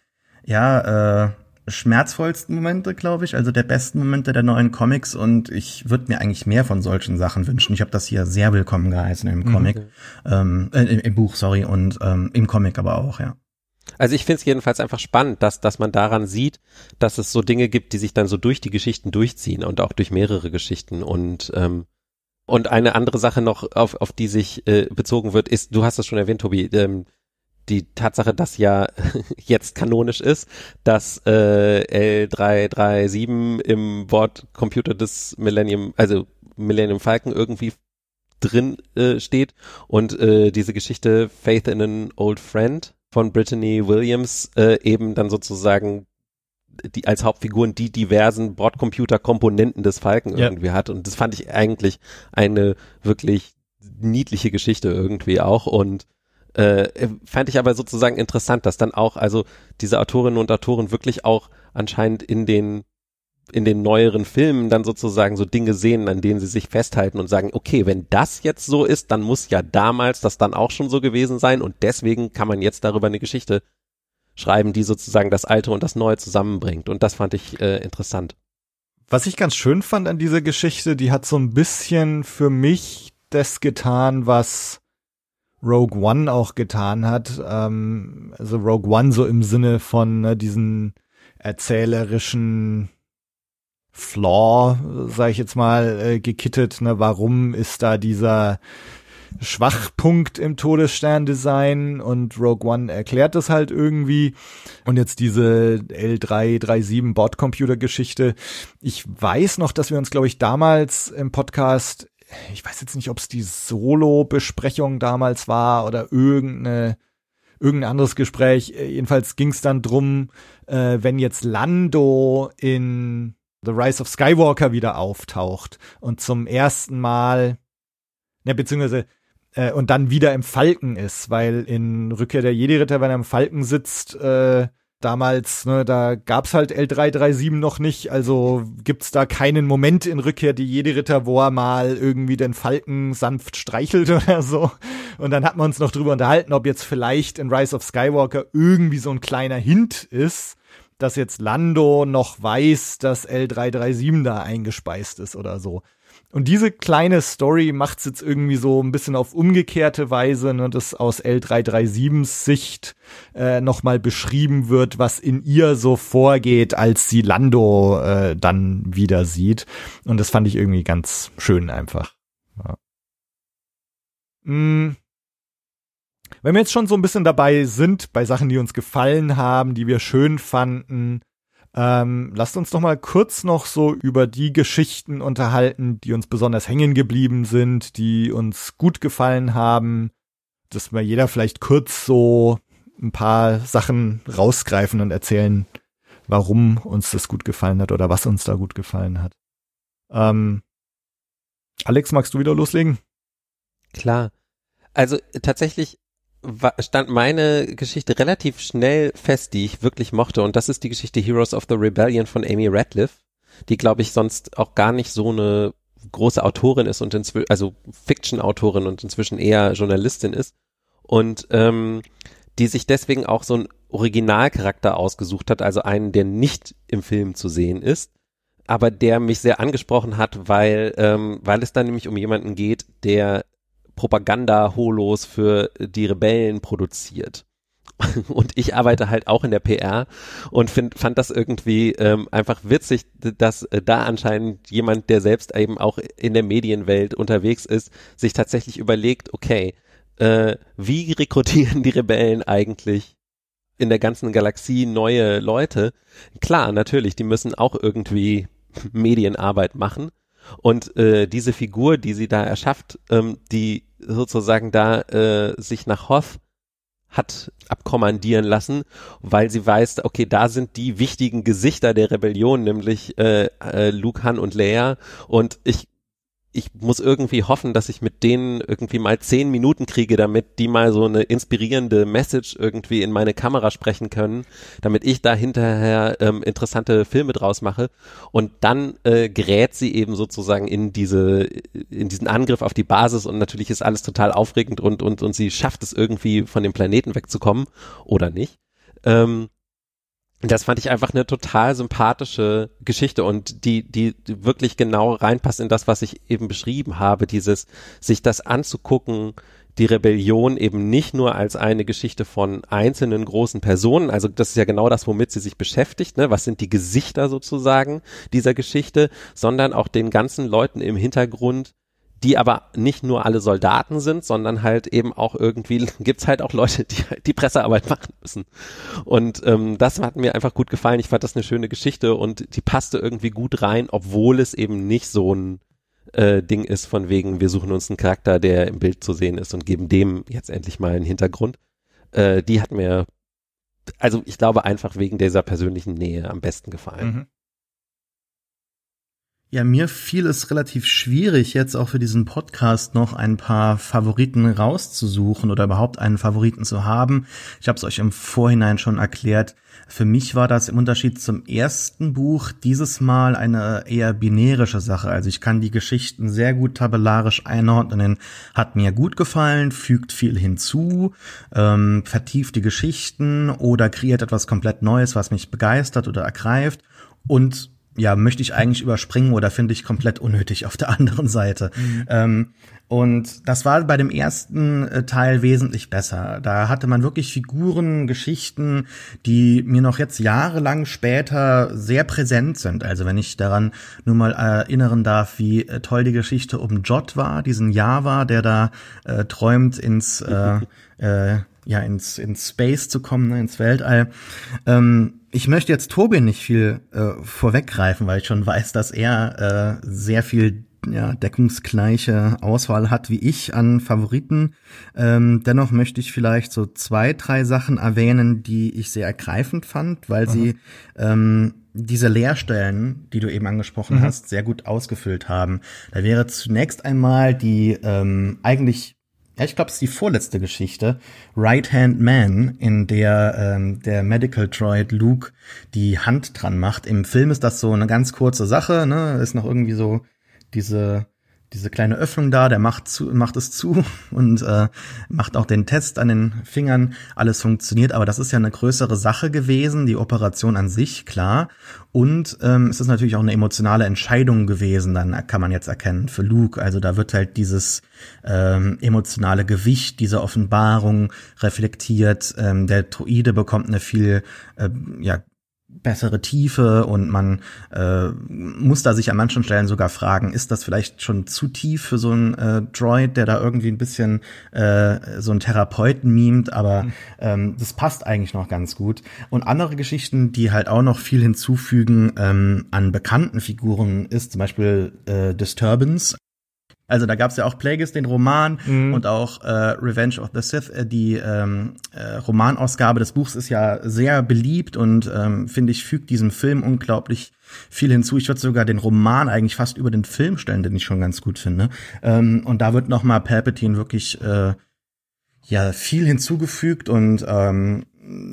ja äh, schmerzvollsten Momente, glaube ich, also der besten Momente der neuen Comics und ich würde mir eigentlich mehr von solchen Sachen wünschen. Ich habe das hier sehr willkommen geheißen im mhm. Comic, mhm. ähm, äh, im, im, Buch, sorry, und ähm, im Comic aber auch, ja. Also ich finde es jedenfalls einfach spannend, dass, dass man daran sieht, dass es so Dinge gibt, die sich dann so durch die Geschichten durchziehen und auch durch mehrere Geschichten und ähm, und eine andere Sache noch, auf, auf die sich äh, bezogen wird, ist, du hast es schon erwähnt, Tobi, ähm, die Tatsache, dass ja jetzt kanonisch ist, dass äh, L337 im Bordcomputer des Millennium, also Millennium Falcon irgendwie drin äh, steht und äh, diese Geschichte Faith in an Old Friend von Brittany Williams äh, eben dann sozusagen die als Hauptfiguren die diversen Bordcomputer-Komponenten des Falken ja. irgendwie hat und das fand ich eigentlich eine wirklich niedliche Geschichte irgendwie auch und äh, fand ich aber sozusagen interessant, dass dann auch also diese Autorinnen und Autoren wirklich auch anscheinend in den in den neueren Filmen dann sozusagen so Dinge sehen, an denen sie sich festhalten und sagen, okay, wenn das jetzt so ist, dann muss ja damals das dann auch schon so gewesen sein und deswegen kann man jetzt darüber eine Geschichte schreiben, die sozusagen das Alte und das Neue zusammenbringt und das fand ich äh, interessant. Was ich ganz schön fand an dieser Geschichte, die hat so ein bisschen für mich das getan, was Rogue One auch getan hat. Ähm, also Rogue One so im Sinne von ne, diesen erzählerischen Flaw, sag ich jetzt mal, äh, gekittet. Ne? Warum ist da dieser Schwachpunkt im Todessterndesign und Rogue One erklärt das halt irgendwie. Und jetzt diese L337 Bordcomputer-Geschichte. Ich weiß noch, dass wir uns, glaube ich, damals im Podcast ich weiß jetzt nicht, ob es die Solo-Besprechung damals war oder irgendeine irgendein anderes Gespräch. Äh, jedenfalls ging es dann drum, äh, wenn jetzt Lando in The Rise of Skywalker wieder auftaucht und zum ersten Mal, ne, beziehungsweise äh, und dann wieder im Falken ist, weil in Rückkehr der Jedi-Ritter, wenn er im Falken sitzt, äh, damals, ne, da gab's halt L337 noch nicht, also gibt's da keinen Moment in Rückkehr die jede Ritter, wo er mal irgendwie den Falken sanft streichelt oder so. Und dann hat man uns noch drüber unterhalten, ob jetzt vielleicht in Rise of Skywalker irgendwie so ein kleiner Hint ist, dass jetzt Lando noch weiß, dass L337 da eingespeist ist oder so. Und diese kleine Story macht's jetzt irgendwie so ein bisschen auf umgekehrte Weise, ne, dass aus L337s Sicht äh, nochmal beschrieben wird, was in ihr so vorgeht, als sie Lando äh, dann wieder sieht. Und das fand ich irgendwie ganz schön einfach. Ja. Mm. Wenn wir jetzt schon so ein bisschen dabei sind, bei Sachen, die uns gefallen haben, die wir schön fanden, ähm, lasst uns doch mal kurz noch so über die Geschichten unterhalten, die uns besonders hängen geblieben sind, die uns gut gefallen haben, dass wir jeder vielleicht kurz so ein paar Sachen rausgreifen und erzählen, warum uns das gut gefallen hat oder was uns da gut gefallen hat. Ähm, Alex, magst du wieder loslegen? Klar. Also tatsächlich stand meine Geschichte relativ schnell fest, die ich wirklich mochte. Und das ist die Geschichte Heroes of the Rebellion von Amy Radcliffe, die, glaube ich, sonst auch gar nicht so eine große Autorin ist und inzwischen, also Fiction-Autorin und inzwischen eher Journalistin ist. Und ähm, die sich deswegen auch so einen Originalcharakter ausgesucht hat, also einen, der nicht im Film zu sehen ist, aber der mich sehr angesprochen hat, weil, ähm, weil es da nämlich um jemanden geht, der Propaganda-Holos für die Rebellen produziert. und ich arbeite halt auch in der PR und find, fand das irgendwie ähm, einfach witzig, dass äh, da anscheinend jemand, der selbst eben auch in der Medienwelt unterwegs ist, sich tatsächlich überlegt, okay, äh, wie rekrutieren die Rebellen eigentlich in der ganzen Galaxie neue Leute? Klar, natürlich, die müssen auch irgendwie Medienarbeit machen. Und äh, diese Figur, die sie da erschafft, ähm, die sozusagen da äh, sich nach Hoth hat abkommandieren lassen, weil sie weiß, okay, da sind die wichtigen Gesichter der Rebellion, nämlich äh, äh, Luke Han und Leia. Und ich ich muss irgendwie hoffen, dass ich mit denen irgendwie mal zehn Minuten kriege, damit die mal so eine inspirierende Message irgendwie in meine Kamera sprechen können, damit ich da hinterher ähm, interessante Filme draus mache. Und dann äh, gerät sie eben sozusagen in diese, in diesen Angriff auf die Basis und natürlich ist alles total aufregend und, und, und sie schafft es irgendwie von dem Planeten wegzukommen oder nicht. Ähm, das fand ich einfach eine total sympathische Geschichte und die, die wirklich genau reinpasst in das, was ich eben beschrieben habe, dieses, sich das anzugucken, die Rebellion eben nicht nur als eine Geschichte von einzelnen großen Personen, also das ist ja genau das, womit sie sich beschäftigt, ne? was sind die Gesichter sozusagen dieser Geschichte, sondern auch den ganzen Leuten im Hintergrund, die aber nicht nur alle Soldaten sind, sondern halt eben auch irgendwie gibt's halt auch Leute, die halt die Pressearbeit machen müssen. Und ähm, das hat mir einfach gut gefallen. Ich fand das eine schöne Geschichte und die passte irgendwie gut rein, obwohl es eben nicht so ein äh, Ding ist von wegen, wir suchen uns einen Charakter, der im Bild zu sehen ist und geben dem jetzt endlich mal einen Hintergrund. Äh, die hat mir, also ich glaube einfach wegen dieser persönlichen Nähe am besten gefallen. Mhm. Ja, mir fiel es relativ schwierig, jetzt auch für diesen Podcast noch ein paar Favoriten rauszusuchen oder überhaupt einen Favoriten zu haben. Ich habe es euch im Vorhinein schon erklärt. Für mich war das im Unterschied zum ersten Buch dieses Mal eine eher binärische Sache. Also ich kann die Geschichten sehr gut tabellarisch einordnen. Hat mir gut gefallen, fügt viel hinzu, ähm, vertieft die Geschichten oder kreiert etwas komplett Neues, was mich begeistert oder ergreift. Und ja, möchte ich eigentlich überspringen oder finde ich komplett unnötig auf der anderen Seite. Mhm. Ähm, und das war bei dem ersten äh, Teil wesentlich besser. Da hatte man wirklich Figuren, Geschichten, die mir noch jetzt jahrelang später sehr präsent sind. Also wenn ich daran nur mal erinnern darf, wie äh, toll die Geschichte um Jot war, diesen Java, der da äh, träumt ins äh, äh, ja ins ins Space zu kommen, ne, ins Weltall. Ähm, ich möchte jetzt Tobin nicht viel äh, vorweggreifen, weil ich schon weiß, dass er äh, sehr viel ja, deckungsgleiche Auswahl hat wie ich an Favoriten. Ähm, dennoch möchte ich vielleicht so zwei, drei Sachen erwähnen, die ich sehr ergreifend fand, weil Aha. sie ähm, diese Leerstellen, die du eben angesprochen mhm. hast, sehr gut ausgefüllt haben. Da wäre zunächst einmal die ähm, eigentlich ja, ich glaube, es ist die vorletzte Geschichte, Right Hand Man, in der ähm, der Medical Droid Luke die Hand dran macht. Im Film ist das so eine ganz kurze Sache, ne? Ist noch irgendwie so diese diese kleine Öffnung da, der macht zu, macht es zu und äh, macht auch den Test an den Fingern. Alles funktioniert, aber das ist ja eine größere Sache gewesen, die Operation an sich, klar. Und ähm, es ist natürlich auch eine emotionale Entscheidung gewesen, dann kann man jetzt erkennen, für Luke. Also da wird halt dieses ähm, emotionale Gewicht dieser Offenbarung reflektiert. Ähm, der Droide bekommt eine viel äh, ja, bessere Tiefe und man äh, muss da sich an manchen Stellen sogar fragen, ist das vielleicht schon zu tief für so einen äh, Droid, der da irgendwie ein bisschen äh, so einen Therapeuten mimt, aber mhm. ähm, das passt eigentlich noch ganz gut. Und andere Geschichten, die halt auch noch viel hinzufügen ähm, an bekannten Figuren, ist zum Beispiel äh, Disturbance, also da gab es ja auch Plagueis, den Roman mhm. und auch äh, Revenge of the Sith. Äh, die ähm, äh, Romanausgabe des Buchs ist ja sehr beliebt und ähm, finde ich fügt diesem Film unglaublich viel hinzu. Ich würde sogar den Roman eigentlich fast über den Film stellen, den ich schon ganz gut finde. Ähm, und da wird noch mal Palpatine wirklich äh, ja viel hinzugefügt und ähm,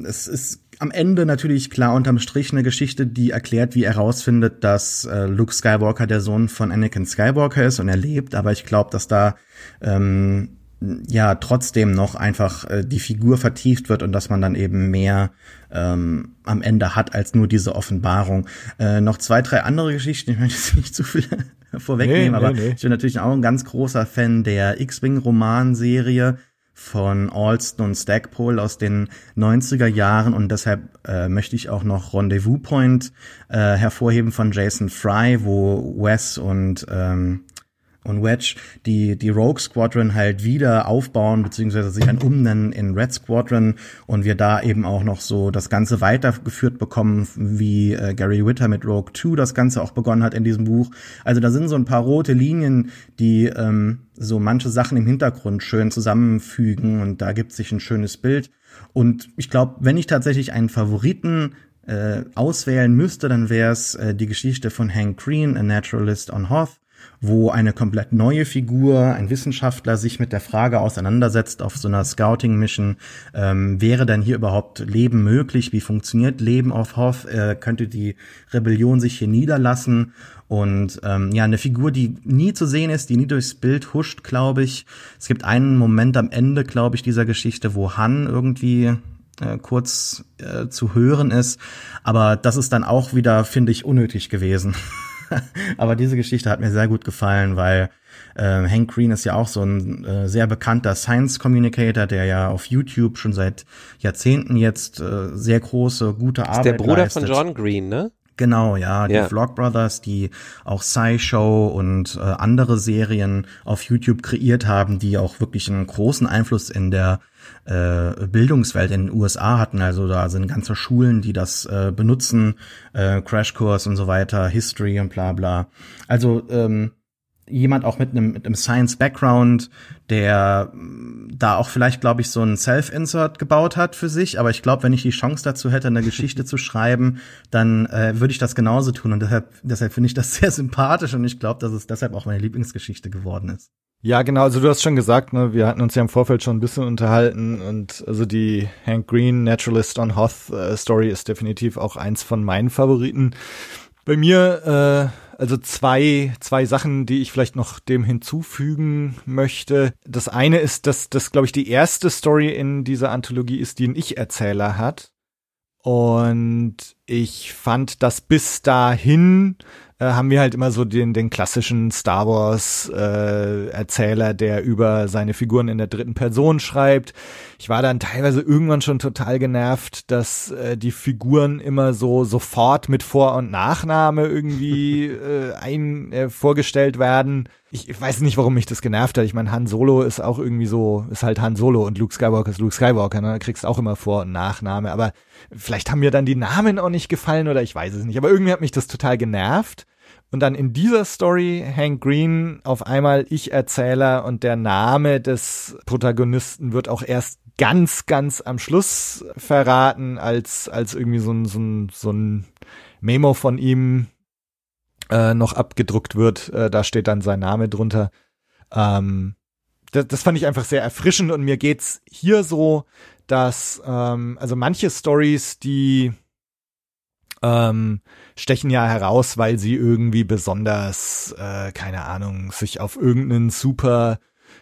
es ist am Ende natürlich klar unterm Strich eine Geschichte, die erklärt, wie er herausfindet, dass äh, Luke Skywalker der Sohn von Anakin Skywalker ist und er lebt. Aber ich glaube, dass da ähm, ja trotzdem noch einfach äh, die Figur vertieft wird und dass man dann eben mehr ähm, am Ende hat als nur diese Offenbarung. Äh, noch zwei, drei andere Geschichten. Ich möchte jetzt nicht zu viel vorwegnehmen, nee, aber nee, nee. ich bin natürlich auch ein ganz großer Fan der X-Wing-Romanserie von Alston und Stackpole aus den 90er Jahren und deshalb äh, möchte ich auch noch Rendezvous Point äh, hervorheben von Jason Fry, wo Wes und ähm, und Wedge die, die Rogue Squadron halt wieder aufbauen, beziehungsweise sich dann umnennen in Red Squadron und wir da eben auch noch so das Ganze weitergeführt bekommen, wie äh, Gary Witter mit Rogue 2 das Ganze auch begonnen hat in diesem Buch. Also da sind so ein paar rote Linien, die ähm, so manche Sachen im Hintergrund schön zusammenfügen und da gibt sich ein schönes Bild. Und ich glaube, wenn ich tatsächlich einen Favoriten äh, auswählen müsste, dann wäre es äh, die Geschichte von Hank Green, A Naturalist on Hoth wo eine komplett neue Figur, ein Wissenschaftler, sich mit der Frage auseinandersetzt auf so einer Scouting-Mission, ähm, wäre denn hier überhaupt Leben möglich? Wie funktioniert Leben auf Hoth? Äh, könnte die Rebellion sich hier niederlassen? Und ähm, ja, eine Figur, die nie zu sehen ist, die nie durchs Bild huscht, glaube ich. Es gibt einen Moment am Ende, glaube ich, dieser Geschichte, wo Han irgendwie äh, kurz äh, zu hören ist. Aber das ist dann auch wieder, finde ich, unnötig gewesen. Aber diese Geschichte hat mir sehr gut gefallen, weil äh, Hank Green ist ja auch so ein äh, sehr bekannter Science Communicator, der ja auf YouTube schon seit Jahrzehnten jetzt äh, sehr große, gute Arbeit leistet. Der Bruder leistet. von John Green, ne? Genau, ja, die Ja. Vlog Brothers, die auch SciShow und äh, andere Serien auf YouTube kreiert haben, die auch wirklich einen großen Einfluss in der äh, Bildungswelt in den USA hatten. Also da sind ganze Schulen, die das äh, benutzen, äh, Crashkurs und so weiter, History und bla bla. Also ähm, jemand auch mit einem mit einem Science Background, der mh, da auch vielleicht, glaube ich, so ein Self-Insert gebaut hat für sich. Aber ich glaube, wenn ich die Chance dazu hätte, eine Geschichte zu schreiben, dann äh, würde ich das genauso tun. Und deshalb, deshalb finde ich das sehr sympathisch und ich glaube, dass es deshalb auch meine Lieblingsgeschichte geworden ist. Ja, genau, also du hast schon gesagt, ne, wir hatten uns ja im Vorfeld schon ein bisschen unterhalten und also die Hank Green Naturalist on Hoth äh, Story ist definitiv auch eins von meinen Favoriten. Bei mir, äh, also zwei, zwei Sachen, die ich vielleicht noch dem hinzufügen möchte. Das eine ist, dass das, glaube ich, die erste Story in dieser Anthologie ist, die einen Ich-Erzähler hat. Und ich fand, dass bis dahin äh, haben wir halt immer so den, den klassischen Star Wars äh, Erzähler, der über seine Figuren in der dritten Person schreibt. Ich war dann teilweise irgendwann schon total genervt, dass äh, die Figuren immer so sofort mit Vor- und Nachname irgendwie äh, ein äh, vorgestellt werden. Ich, ich weiß nicht, warum mich das genervt hat. Ich meine, Han Solo ist auch irgendwie so, ist halt Han Solo und Luke Skywalker ist Luke Skywalker. Ne? Da kriegst auch immer Vor- und Nachname. Aber vielleicht haben mir dann die Namen auch nicht gefallen oder ich weiß es nicht. Aber irgendwie hat mich das total genervt. Und dann in dieser Story Hank Green auf einmal Ich-Erzähler und der Name des Protagonisten wird auch erst ganz, ganz am Schluss verraten, als, als irgendwie so ein, so ein, so ein Memo von ihm äh, noch abgedruckt wird. Äh, da steht dann sein Name drunter. Ähm, das, das fand ich einfach sehr erfrischend und mir geht's hier so, dass ähm, also manche Stories, die ähm, stechen ja heraus, weil sie irgendwie besonders, äh, keine Ahnung, sich auf irgendeinen super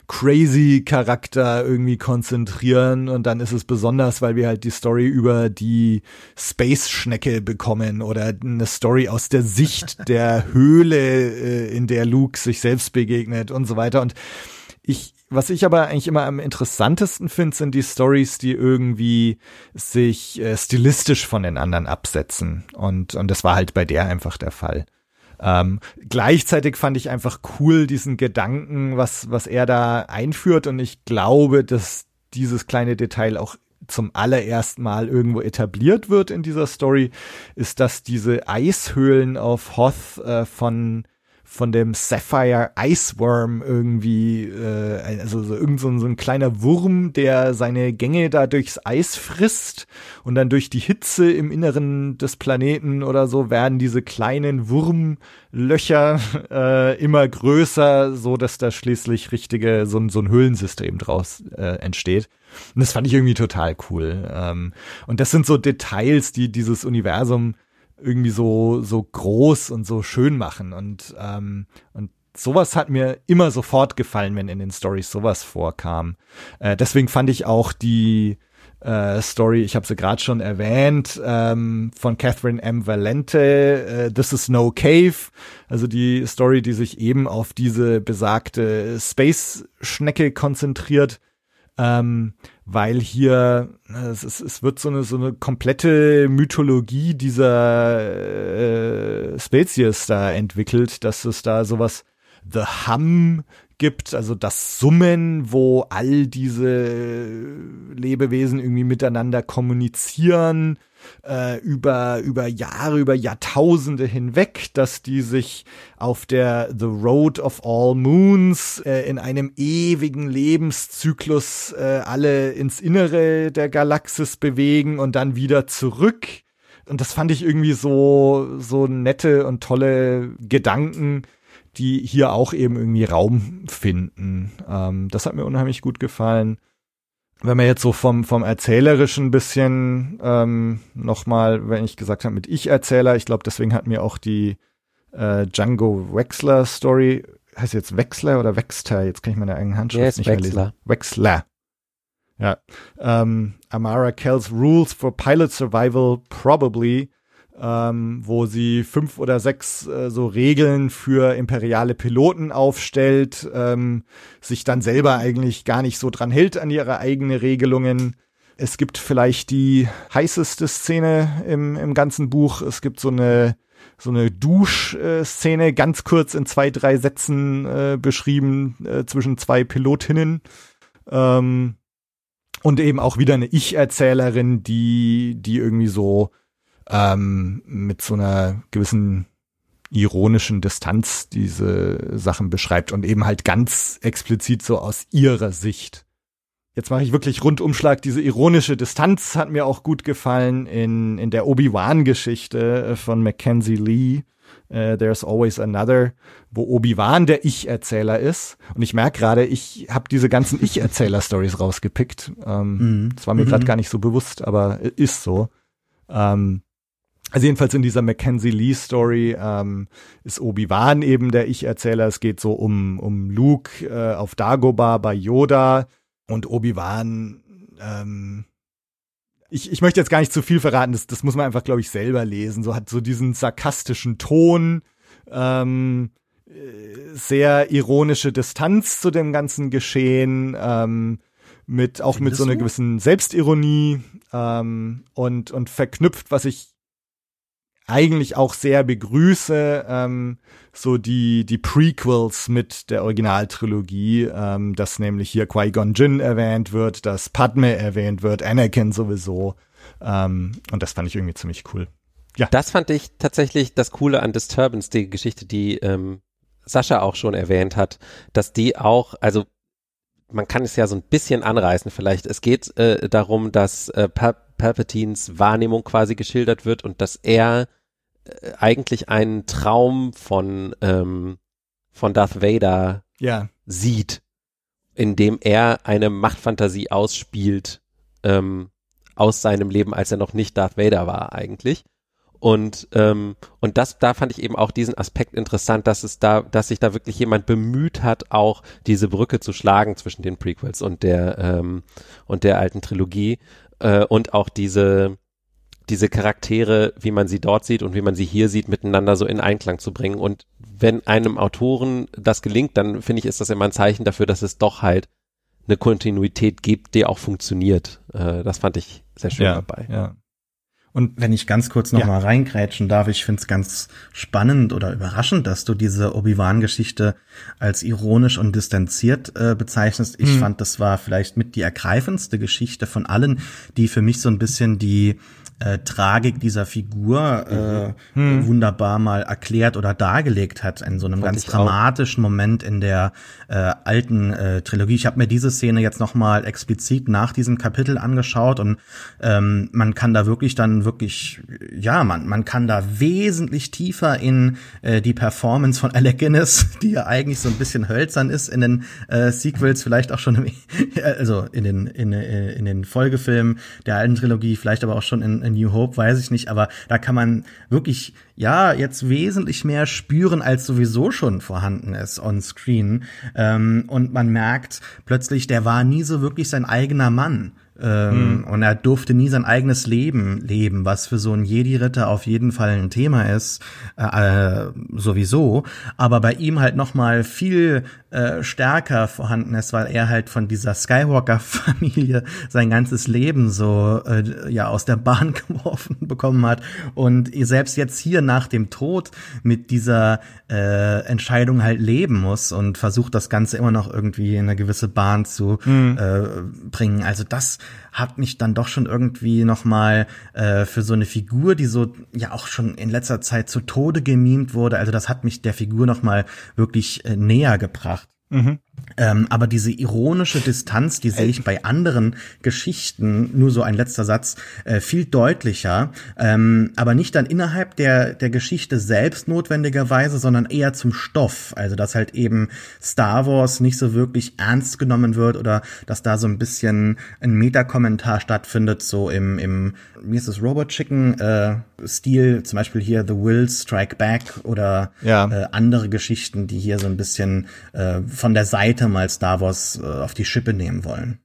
crazy Charakter irgendwie konzentrieren und dann ist es besonders, weil wir halt die Story über die Space-Schnecke bekommen oder eine Story aus der Sicht der Höhle, äh, in der Luke sich selbst begegnet und so weiter. Und ich, was ich aber eigentlich immer am interessantesten finde, sind die Stories, die irgendwie sich äh, stilistisch von den anderen absetzen. Und, und das war halt bei der einfach der Fall. Ähm, gleichzeitig fand ich einfach cool diesen Gedanken, was, was er da einführt. Und ich glaube, dass dieses kleine Detail auch zum allerersten Mal irgendwo etabliert wird in dieser Story, ist, dass diese Eishöhlen auf Hoth äh, von von dem Sapphire Iceworm irgendwie, äh, also so irgend so ein, so ein kleiner Wurm, der seine Gänge da durchs Eis frisst und dann durch die Hitze im Inneren des Planeten oder so werden diese kleinen Wurmlöcher äh, immer größer, so dass da schließlich richtige so, ein so ein Höhlensystem draus äh, entsteht. Und das fand ich irgendwie total cool. Ähm, und das sind so Details, die dieses Universum irgendwie so so groß und so schön machen und ähm, und sowas hat mir immer sofort gefallen, wenn in den Stories sowas vorkam. Äh, deswegen fand ich auch die äh, Story, ich habe sie gerade schon erwähnt, ähm, von Catherine M. Valente, äh, This is No Cave, also die Story, die sich eben auf diese besagte Space-Schnecke konzentriert, ähm, weil hier es, es, es wird so eine so eine komplette Mythologie dieser äh, Spezies da entwickelt, dass es da sowas The Hum gibt, also das Summen, wo all diese Lebewesen irgendwie miteinander kommunizieren äh, über über Jahre, über Jahrtausende hinweg, dass die sich auf der The Road of All Moons äh, in einem ewigen Lebenszyklus äh, alle ins Innere der Galaxis bewegen und dann wieder zurück. Und das fand ich irgendwie so so nette und tolle Gedanken, die hier auch eben irgendwie Raum finden. Ähm, das hat mir unheimlich gut gefallen. Wenn man jetzt so vom, vom Erzählerischen bisschen ähm, nochmal, wenn ich gesagt habe mit Ich-Erzähler, ich glaube, deswegen hat mir auch die äh, Django Wexler Story, heißt jetzt Wexler oder Wexter? Jetzt kann ich meine eigene Handschrift Yes, nicht Wexler. mehr lesen. Wexler. Ja. Ähm, Amara Kells Rules for Pilot Survival Probably ähm, wo sie fünf oder sechs äh, so Regeln für imperiale Piloten aufstellt, ähm, sich dann selber eigentlich gar nicht so dran hält an ihre eigenen Regelungen. Es gibt vielleicht die heißeste Szene im, im ganzen Buch. Es gibt so eine so eine Duschszene, ganz kurz in zwei, drei Sätzen äh, beschrieben äh, zwischen zwei Pilotinnen. Ähm, und eben auch wieder eine Ich-Erzählerin, die, die irgendwie so ähm, mit so einer gewissen ironischen Distanz diese Sachen beschreibt und eben halt ganz explizit so aus ihrer Sicht. Jetzt mache ich wirklich Rundumschlag. Diese ironische Distanz hat mir auch gut gefallen in, in der Obi-Wan-Geschichte von Mackenzie Lee. Uh, There's Always Another, wo Obi-Wan der Ich-Erzähler ist. Und ich merke gerade, ich habe diese ganzen Ich-Erzähler-Stories rausgepickt. Ähm, Mhm. Das war mir gerade gar nicht so bewusst, aber ist so. Ähm, also jedenfalls in dieser Mackenzie Lee Story ähm, ist Obi-Wan eben der Ich-Erzähler. Es geht so um, um Luke äh, auf Dagobah bei Yoda und Obi-Wan. Ähm, ich, ich möchte jetzt gar nicht zu viel verraten, das, das muss man einfach, glaube ich, selber lesen. So hat so diesen sarkastischen Ton, ähm, äh, sehr ironische Distanz zu dem ganzen Geschehen, ähm, mit auch mit Findest so einer du? gewissen Selbstironie ähm, und und verknüpft, was ich eigentlich auch sehr begrüße, ähm, so die die Prequels mit der Originaltrilogie, ähm, dass nämlich hier Qui-Gon Jinn erwähnt wird, dass Padme erwähnt wird, Anakin sowieso, ähm, und das fand ich irgendwie ziemlich cool. Das fand ich tatsächlich das Coole an Disturbance, die Geschichte, die ähm, Sascha auch schon erwähnt hat, dass die auch, also man kann es ja so ein bisschen anreißen vielleicht. Es geht äh, darum, dass äh, Pal Palpatines Wahrnehmung quasi geschildert wird und dass er eigentlich einen Traum von ähm, von Darth Vader Ja, sieht, indem er eine Machtfantasie ausspielt ähm, aus seinem Leben, als er noch nicht Darth Vader war eigentlich. Und ähm, und das da fand ich eben auch diesen Aspekt interessant, dass es da, dass sich da wirklich jemand bemüht hat, auch diese Brücke zu schlagen zwischen den Prequels und der ähm, und der alten Trilogie äh, und auch diese diese Charaktere, wie man sie dort sieht und wie man sie hier sieht, miteinander so in Einklang zu bringen. Und wenn einem Autoren das gelingt, dann finde ich, ist das immer ein Zeichen dafür, dass es doch halt eine Kontinuität gibt, die auch funktioniert. Äh, das fand ich sehr schön ja, dabei. ja. Und Wenn ich ganz kurz noch Ja. mal reingrätschen darf, ich finde es ganz spannend oder überraschend, dass du diese Obi-Wan-Geschichte als ironisch und distanziert äh, bezeichnest. Ich Hm. fand, das war vielleicht mit die ergreifendste Geschichte von allen, die für mich so ein bisschen die äh, Tragik dieser Figur äh, Hm. wunderbar mal erklärt oder dargelegt hat in so einem Fand ganz ich auch. dramatischen Moment in der äh, alten äh, Trilogie. Ich habe mir diese Szene jetzt noch mal explizit nach diesem Kapitel angeschaut und ähm, man kann da wirklich dann wirklich, ja, man, man kann da wesentlich tiefer in äh, die Performance von Alec Guinness, die ja eigentlich so ein bisschen hölzern ist in den äh, Sequels, vielleicht auch schon im, also in den, in, äh, in den Folgefilmen der alten Trilogie, vielleicht aber auch schon in, in New Hope, weiß ich nicht, aber da kann man wirklich, ja, jetzt wesentlich mehr spüren, als sowieso schon vorhanden ist on screen. Ähm, und man merkt plötzlich, der war nie so wirklich sein eigener Mann Ähm, mhm. Und er durfte nie sein eigenes Leben leben, was für so einen Jedi-Ritter auf jeden Fall ein Thema ist, äh, äh, sowieso. Aber bei ihm halt noch mal viel äh, stärker vorhanden ist, weil er halt von dieser Skywalker-Familie sein ganzes Leben so äh, ja aus der Bahn geworfen bekommen hat und selbst jetzt hier nach dem Tod mit dieser äh, Entscheidung halt leben muss und versucht das Ganze immer noch irgendwie in eine gewisse Bahn zu mhm. äh, bringen. Also das hat mich dann doch schon irgendwie noch mal äh, für so eine Figur, die so ja auch schon in letzter Zeit zu Tode gemimt wurde. Also das hat mich der Figur noch mal wirklich äh, näher gebracht. Mhm. Ähm, aber diese ironische Distanz, die sehe ich bei anderen Geschichten, nur so ein letzter Satz, äh, viel deutlicher, ähm, aber nicht dann innerhalb der, der Geschichte selbst notwendigerweise, sondern eher zum Stoff. Also dass halt eben Star Wars nicht so wirklich ernst genommen wird oder dass da so ein bisschen ein Metakommentar stattfindet, so im, im wie ist das, Robot Chicken äh, Stil, zum Beispiel hier The Will Strike Back oder ja. äh, andere Geschichten, die hier so ein bisschen äh, von der Seite mal Star Wars äh, auf die Schippe nehmen wollen.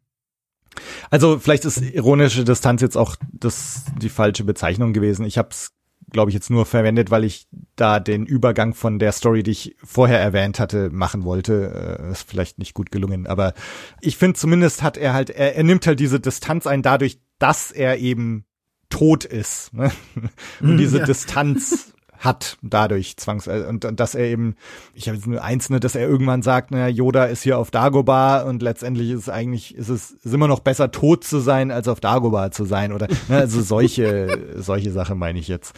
Also vielleicht ist ironische Distanz jetzt auch das die falsche Bezeichnung gewesen. Ich habe es, glaube ich, jetzt nur verwendet, weil ich da den Übergang von der Story, die ich vorher erwähnt hatte, machen wollte. Äh, ist vielleicht nicht gut gelungen, aber ich finde zumindest hat er halt, er, er nimmt halt diese Distanz ein dadurch, dass er eben tot ist. Ne? Und diese ja. Distanz hat dadurch zwangs und, und dass er eben ich habe nur einzelne dass er irgendwann sagt naja Yoda ist hier auf Dagobah und letztendlich ist es eigentlich ist es ist immer noch besser tot zu sein als auf Dagobah zu sein oder ne, also solche solche Sache meine ich jetzt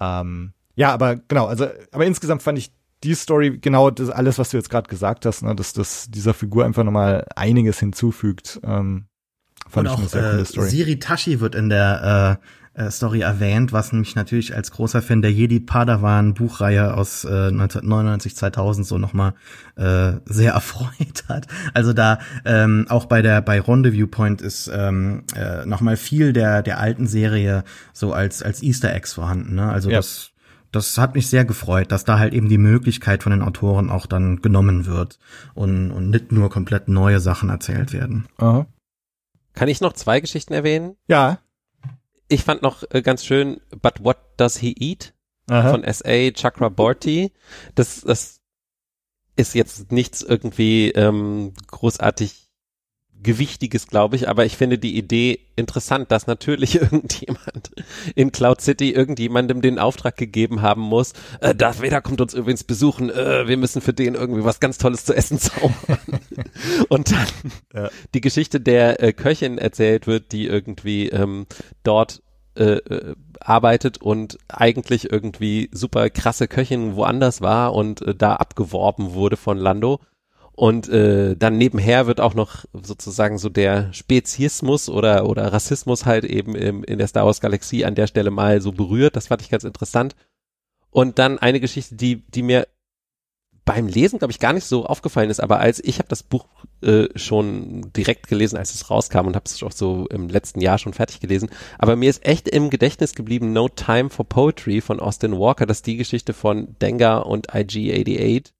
ähm, ja aber genau also aber insgesamt fand ich die Story genau das alles was du jetzt gerade gesagt hast ne, dass das dieser Figur einfach nochmal einiges hinzufügt ähm, Fand und auch äh, Siri Tashi wird in der äh, äh, Story erwähnt, was mich natürlich als großer Fan der Jedi Padawan Buchreihe aus äh, 1999 2000 so nochmal äh, sehr erfreut hat. Also da ähm, auch bei der bei Rendezvous Point ist ähm, äh, nochmal viel der der alten Serie so als als Easter Eggs vorhanden. Ne? Also ja. das das hat mich sehr gefreut, dass da halt eben die Möglichkeit von den Autoren auch dann genommen wird und, und nicht nur komplett neue Sachen erzählt werden. Aha. Kann ich noch zwei Geschichten erwähnen? Ja. Ich fand noch äh, ganz schön, But What Does He Eat? Aha. von S.A. Chakraborty. Das, das ist jetzt nichts irgendwie ähm, großartig Gewichtiges, glaube ich, aber ich finde die Idee interessant, dass natürlich irgendjemand in Cloud City irgendjemandem den Auftrag gegeben haben muss, äh, Darth Vader kommt uns übrigens besuchen, äh, wir müssen für den irgendwie was ganz Tolles zu essen zaubern. Und dann ja. die Geschichte der äh, Köchin erzählt wird, die irgendwie ähm, dort äh, äh, arbeitet und eigentlich irgendwie super krasse Köchin woanders war und äh, da abgeworben wurde von Lando und äh, dann nebenher wird auch noch sozusagen so der Speziismus oder, oder Rassismus halt eben im, in der Star Wars Galaxie an der Stelle mal so berührt. Das fand ich ganz interessant. Und dann eine Geschichte, die, die mir beim Lesen, glaube ich, gar nicht so aufgefallen ist, aber als ich habe das Buch äh, schon direkt gelesen, als es rauskam und habe es auch so im letzten Jahr schon fertig gelesen. Aber mir ist echt im Gedächtnis geblieben No Time for Poetry von Austin Walker, das ist die Geschichte von Dengar und IG-88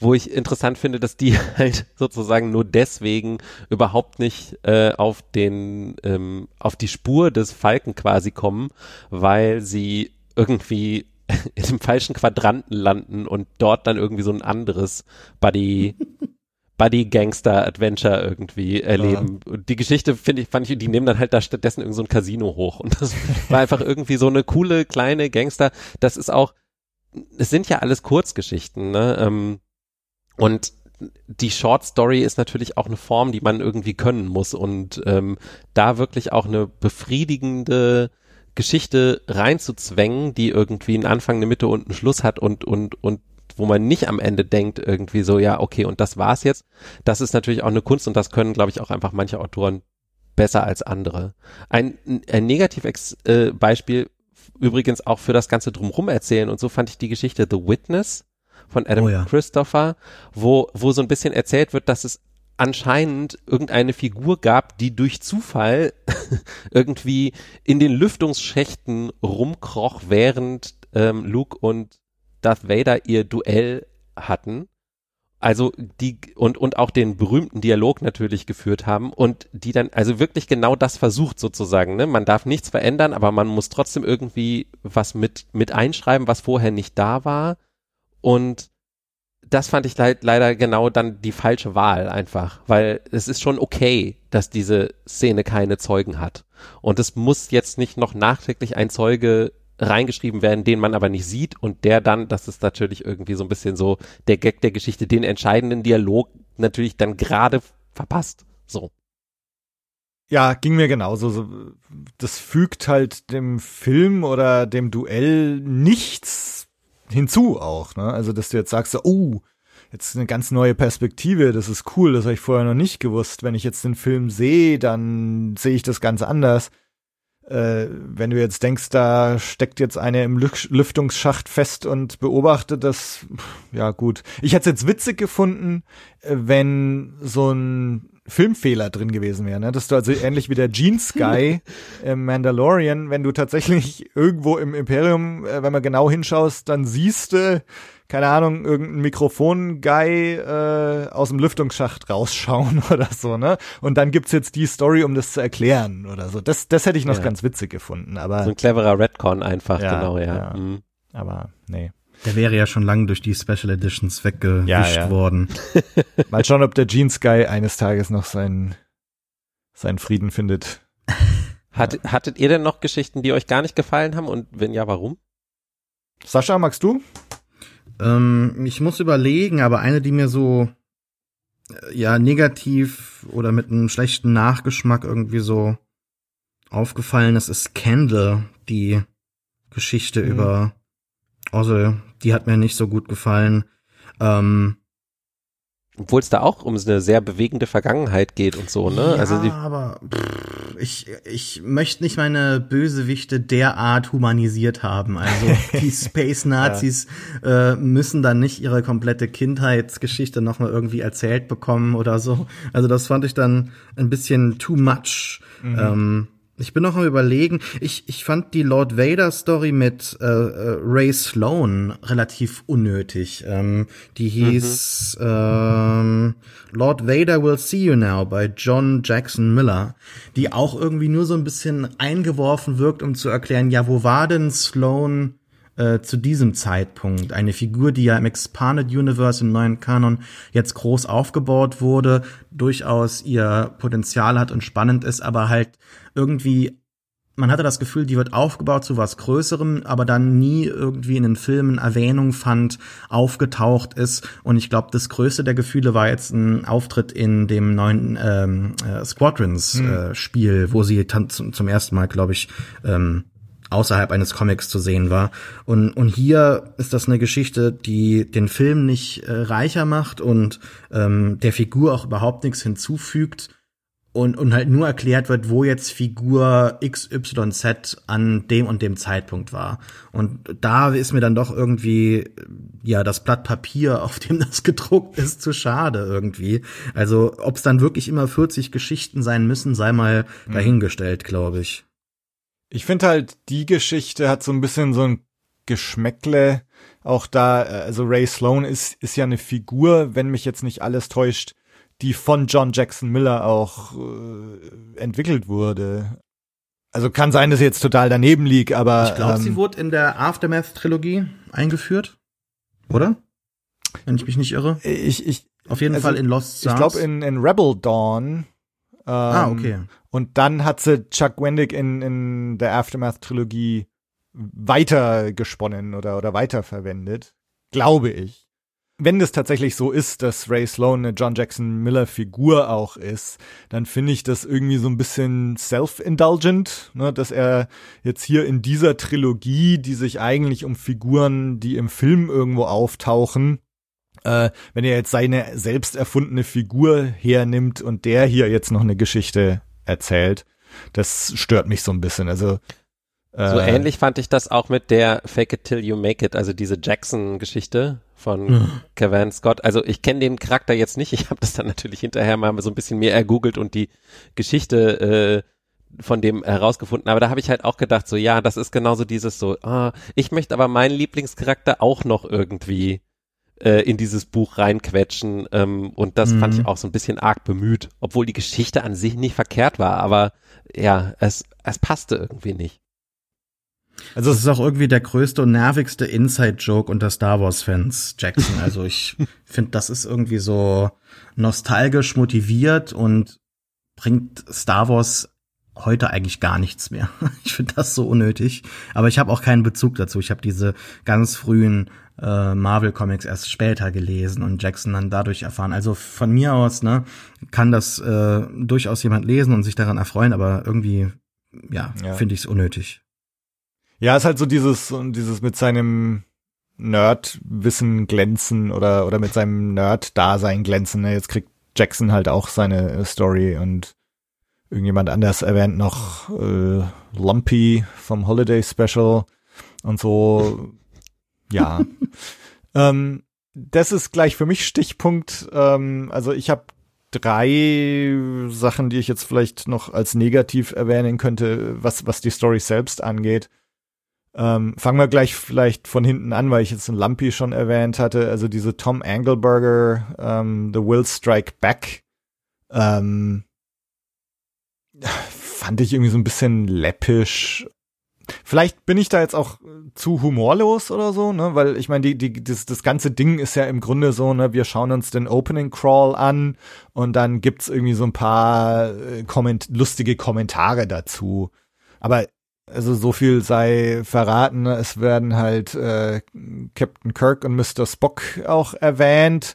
wo ich interessant finde, dass die halt sozusagen nur deswegen überhaupt nicht äh, auf den ähm, auf die Spur des Falken quasi kommen, weil sie irgendwie in dem falschen Quadranten landen und dort dann irgendwie so ein anderes Buddy Buddy Gangster Adventure irgendwie erleben. Ja. Und die Geschichte finde ich, fand ich, die nehmen dann halt da stattdessen irgend so ein Casino hoch. Und das war einfach irgendwie so eine coole kleine Gangster. Das ist auch, es sind ja alles Kurzgeschichten, ne? Ähm, und die Short Story ist natürlich auch eine Form, die man irgendwie können muss und ähm, da wirklich auch eine befriedigende Geschichte reinzuzwängen, die irgendwie einen Anfang, eine Mitte und einen Schluss hat und und und wo man nicht am Ende denkt irgendwie so ja okay und das war's jetzt. Das ist natürlich auch eine Kunst und das können glaube ich auch einfach manche Autoren besser als andere. Ein, ein Negativbeispiel äh, übrigens auch für das ganze drumherum erzählen und so fand ich die Geschichte The Witness von Adam oh ja. Christopher, wo, wo so ein bisschen erzählt wird, dass es anscheinend irgendeine Figur gab, die durch Zufall irgendwie in den Lüftungsschächten rumkroch, während ähm, Luke und Darth Vader ihr Duell hatten also die und und auch den berühmten Dialog natürlich geführt haben und die dann also wirklich genau das versucht sozusagen, ne? Man darf nichts verändern, aber man muss trotzdem irgendwie was mit mit einschreiben, was vorher nicht da war und das fand ich le leider genau dann die falsche Wahl einfach, weil es ist schon okay, dass diese Szene keine Zeugen hat und es muss jetzt nicht noch nachträglich ein Zeuge reingeschrieben werden, den man aber nicht sieht und der dann, das ist natürlich irgendwie so ein bisschen so der Gag der Geschichte, den entscheidenden Dialog natürlich dann gerade verpasst. So. Ja, ging mir genauso. Das fügt halt dem Film oder dem Duell nichts hinzu auch. Ne? Also, dass du jetzt sagst, oh, jetzt eine ganz neue Perspektive, das ist cool, das habe ich vorher noch nicht gewusst. Wenn ich jetzt den Film sehe, dann sehe ich das ganz anders äh, wenn du jetzt denkst, da steckt jetzt eine im Lüftungsschacht fest und beobachtet das, ja gut. Ich hätte es jetzt witzig gefunden, äh, wenn so ein Filmfehler drin gewesen wäre, ne? Dass du also ähnlich wie der Jeans Guy im Mandalorian, wenn du tatsächlich irgendwo im Imperium, äh, wenn man genau hinschaust, dann siehst du, keine Ahnung, irgendein Mikrofon-Guy äh, aus dem Lüftungsschacht rausschauen oder so, ne? Und dann gibt's jetzt die Story, um das zu erklären oder so. Das, das hätte ich noch ja. ganz witzig gefunden, aber. So ein cleverer Redcon einfach, ja, genau, ja. ja. Mhm. Aber, nee. Der wäre ja schon lange durch die Special Editions weggewischt ja, ja. worden. Mal schauen, ob der Jeans Guy eines Tages noch seinen, seinen Frieden findet. Hat, hattet ihr denn noch Geschichten, die euch gar nicht gefallen haben und wenn ja, warum? Sascha, magst du? Ähm, ich muss überlegen, aber eine, die mir so äh, ja negativ oder mit einem schlechten Nachgeschmack irgendwie so aufgefallen ist, ist Candle, die Geschichte mhm. über Ozzel. Die hat mir nicht so gut gefallen. Ähm, obwohl es da auch um eine sehr bewegende Vergangenheit geht und so, ne? Ja, also die aber pff, ich, ich möchte nicht meine Bösewichte derart humanisiert haben. Also die Space Nazis ja. äh, müssen dann nicht ihre komplette Kindheitsgeschichte nochmal irgendwie erzählt bekommen oder so. Also das fand ich dann ein bisschen too much. Mhm. Ähm, ich bin noch am überlegen. Ich, ich fand die Lord Vader Story mit äh, äh, Ray Sloan relativ unnötig. Ähm, die hieß mhm. ähm, Lord Vader Will See You Now bei John Jackson Miller, die auch irgendwie nur so ein bisschen eingeworfen wirkt, um zu erklären, ja, wo war denn Sloan äh, zu diesem Zeitpunkt. Eine Figur, die ja im Expanded Universe im neuen Kanon jetzt groß aufgebaut wurde, durchaus ihr Potenzial hat und spannend ist, aber halt irgendwie man hatte das Gefühl, die wird aufgebaut zu was Größerem, aber dann nie irgendwie in den Filmen Erwähnung fand, aufgetaucht ist. Und ich glaube, das größte der Gefühle war jetzt ein Auftritt in dem neuen ähm, äh, Squadrons-Spiel, hm. äh, wo sie zum, zum ersten Mal, glaube ich, ähm, außerhalb eines Comics zu sehen war. Und, und hier ist das eine Geschichte, die den Film nicht äh, reicher macht und ähm, der Figur auch überhaupt nichts hinzufügt und, und halt nur erklärt wird, wo jetzt Figur XYZ an dem und dem Zeitpunkt war. Und da ist mir dann doch irgendwie, ja, das Blatt Papier, auf dem das gedruckt ist, zu schade irgendwie. Also, ob es dann wirklich immer 40 Geschichten sein müssen, sei mal mhm. dahingestellt, glaube ich. Ich finde halt, die Geschichte hat so ein bisschen so ein Geschmäckle. Auch da, äh, also Ray Sloan ist, ist ja eine Figur, wenn mich jetzt nicht alles täuscht, die von John Jackson Miller auch äh, entwickelt wurde. Also kann sein, dass ich jetzt total daneben liegt, aber. Ich glaube, ähm, sie wurde in der Aftermath-Trilogie eingeführt. Oder? Wenn ich mich nicht irre. Ich, ich, Auf jeden also, Fall in Lost Stars. Ich glaube, in, in Rebel Dawn ah, ähm, okay. Und dann hat sie Chuck Wendig in, in der Aftermath-Trilogie weiter gesponnen oder, oder weiterverwendet. Glaube ich. Wenn das tatsächlich so ist, dass Ray Sloan eine John Jackson Miller Figur auch ist, dann finde ich das irgendwie so ein bisschen self-indulgent, ne, dass er jetzt hier in dieser Trilogie, die sich eigentlich um Figuren, die im Film irgendwo auftauchen, äh, wenn er jetzt seine selbst erfundene Figur hernimmt und der hier jetzt noch eine Geschichte erzählt, das stört mich so ein bisschen. Also äh, so ähnlich fand ich das auch mit der Fake It Till You Make It, also diese Jackson-Geschichte von. Kevin Scott. Also ich kenne den Charakter jetzt nicht. Ich habe das dann natürlich hinterher mal so ein bisschen mehr ergoogelt und die Geschichte äh, von dem herausgefunden. Aber da habe ich halt auch gedacht, so ja, das ist genauso dieses so, ah, ich möchte aber meinen Lieblingscharakter auch noch irgendwie äh, in dieses Buch reinquetschen. Ähm, und das Mhm. fand ich auch so ein bisschen arg bemüht, obwohl die Geschichte an sich nicht verkehrt war, aber ja, es, es passte irgendwie nicht. Also Das ist auch irgendwie der größte und nervigste Inside-Joke unter Star Wars-Fans, Jackson. Also ich finde, das ist irgendwie so nostalgisch motiviert und bringt Star Wars heute eigentlich gar nichts mehr. Ich finde das so unnötig. Aber ich habe auch keinen Bezug dazu. Ich habe diese ganz frühen äh, Marvel-Comics erst später gelesen und Jackson dann dadurch erfahren. Also von mir aus, ne, kann das äh, durchaus jemand lesen und sich daran erfreuen, aber irgendwie, ja, Ja. finde ich es unnötig. Ja, ist halt so dieses, und dieses mit seinem Nerd-Wissen glänzen oder, oder mit seinem Nerd-Dasein glänzen. ne? Jetzt kriegt Jackson halt auch seine äh, Story und irgendjemand anders erwähnt noch äh, Lumpy vom Holiday Special und so. Ja. ähm, das ist gleich für mich Stichpunkt. Ähm, also ich habe drei Sachen, die ich jetzt vielleicht noch als negativ erwähnen könnte, was, was die Story selbst angeht. Ähm, fangen wir gleich vielleicht von hinten an, weil ich jetzt einen Lumpy schon erwähnt hatte. Also diese Tom Engelberger, ähm, The Will Strike Back, ähm, fand ich irgendwie so ein bisschen läppisch. Vielleicht bin ich da jetzt auch zu humorlos oder so, ne? Weil ich meine, die, die, das, das ganze Ding ist ja im Grunde so, ne, wir schauen uns den Opening Crawl an und dann gibt's irgendwie so ein paar äh, komment lustige Kommentare dazu. Aber also so viel sei verraten, ne? es werden halt äh, Captain Kirk und Mr. Spock auch erwähnt.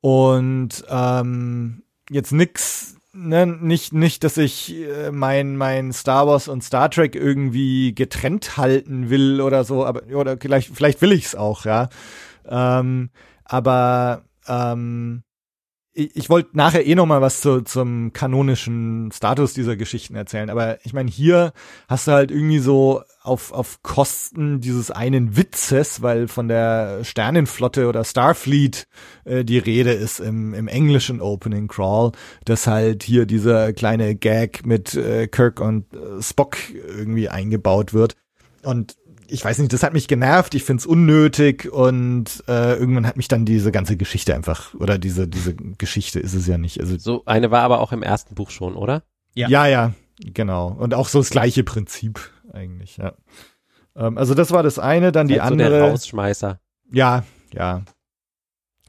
Und ähm, jetzt nix, ne, nicht, nicht, dass ich äh, mein, mein Star Wars und Star Trek irgendwie getrennt halten will oder so, aber oder vielleicht, vielleicht will ich's auch, ja. Ähm, aber ähm, ich, ich wollte nachher eh noch mal was zu, zum kanonischen Status dieser Geschichten erzählen, aber ich meine, hier hast du halt irgendwie so auf, auf Kosten dieses einen Witzes, weil von der Sternenflotte oder Starfleet äh, die Rede ist im, im englischen Opening Crawl, dass halt hier dieser kleine Gag mit äh, Kirk und äh, Spock irgendwie eingebaut wird. Und ich weiß nicht, das hat mich genervt, ich find's unnötig und äh, irgendwann hat mich dann diese ganze Geschichte einfach, oder diese, diese Geschichte ist es ja nicht. Also So eine war aber auch im ersten Buch schon, oder? Ja. ja, ja, genau. Und auch so das gleiche Prinzip eigentlich, ja. Ähm, also das war das eine, dann die Halt so der andere. Rausschmeißer. ja, ja.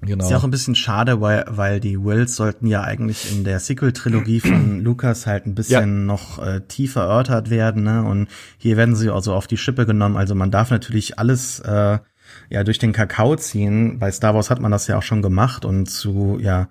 Genau. Ist ja auch ein bisschen schade, weil, weil die Wills sollten ja eigentlich in der Sequel-Trilogie von Lucas halt ein bisschen Ja. noch äh, tiefer erörtert werden, ne? Und hier werden sie also auf die Schippe genommen. Also man darf natürlich alles äh, ja durch den Kakao ziehen. Bei Star Wars hat man das ja auch schon gemacht und zu ja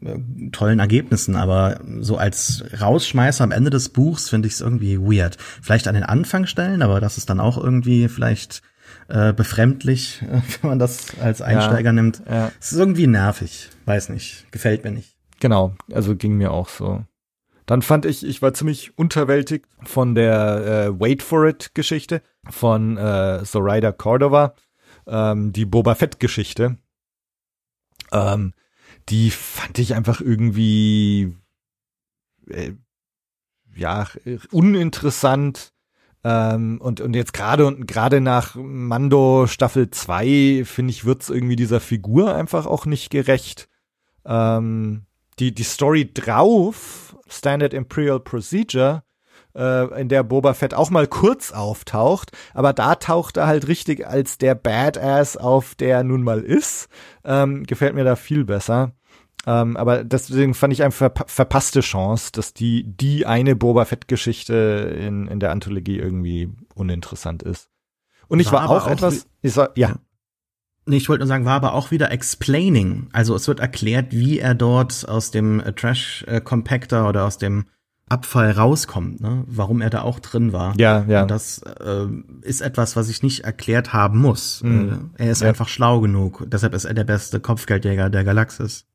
äh, tollen Ergebnissen, aber so als Rausschmeißer am Ende des Buchs finde ich es irgendwie weird. Vielleicht an den Anfang stellen, aber das ist dann auch irgendwie vielleicht äh, befremdlich, wenn man das als Einsteiger nimmt. ja, Es ist irgendwie nervig. Weiß nicht. Gefällt mir nicht. genau. Also ging mir auch so. Dann fand ich, ich war ziemlich unterwältigt von der äh, Wait for It Geschichte von äh, Zoraida Cordova, ähm, die Boba Fett Geschichte. Ähm, die fand ich einfach irgendwie äh, ja uninteressant. Ähm, und, und jetzt gerade und gerade nach Mando Staffel 2, finde ich, wird's irgendwie dieser Figur einfach auch nicht gerecht. Ähm, die, die Story drauf, Standard Imperial Procedure, äh, in der Boba Fett auch mal kurz auftaucht, aber da taucht er halt richtig als der Badass auf, der er nun mal ist. Ähm, gefällt mir da viel besser. Ähm, aber deswegen fand ich einfach verpa verpasste Chance, dass die, die eine Boba Fett-Geschichte in, in der Anthologie irgendwie uninteressant ist. Und ich War war, auch, auch etwas, ich war, ja, Nee, ich wollte nur sagen, war aber auch wieder explaining. Also es wird erklärt, wie er dort aus dem äh, Trash Compactor oder aus dem Abfall rauskommt, ne? Warum er da auch drin war. ja, ja. Und das äh, ist etwas, was ich nicht erklärt haben muss. Mhm. Äh, er ist Ja. einfach schlau genug. Deshalb ist er der beste Kopfgeldjäger der Galaxis.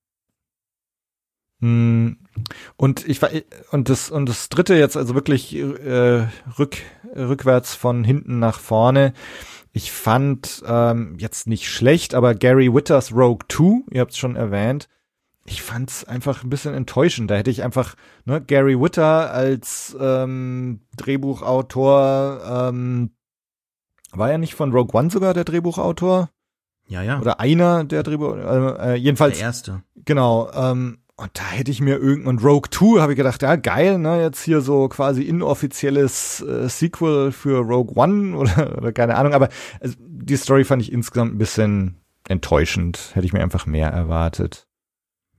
Mm, Und ich war und das und das dritte jetzt also wirklich äh, rück, rückwärts von hinten nach vorne. Ich fand ähm, jetzt nicht schlecht, aber Gary Witters Rogue 2, ihr habt es schon erwähnt, ich fand's einfach ein bisschen enttäuschend. Da hätte ich einfach ne, Gary Witter als ähm, Drehbuchautor, ähm, war er nicht von Rogue One sogar der Drehbuchautor? Ja, ja. Oder einer der Drehbuch, äh, jedenfalls. Der erste. Genau, ähm, und da hätte ich mir irgendein Rogue 2, habe ich gedacht, ja geil, ne, jetzt hier so quasi inoffizielles äh, Sequel für Rogue One oder, oder keine Ahnung, aber also, die Story fand ich insgesamt ein bisschen enttäuschend, hätte ich mir einfach mehr erwartet.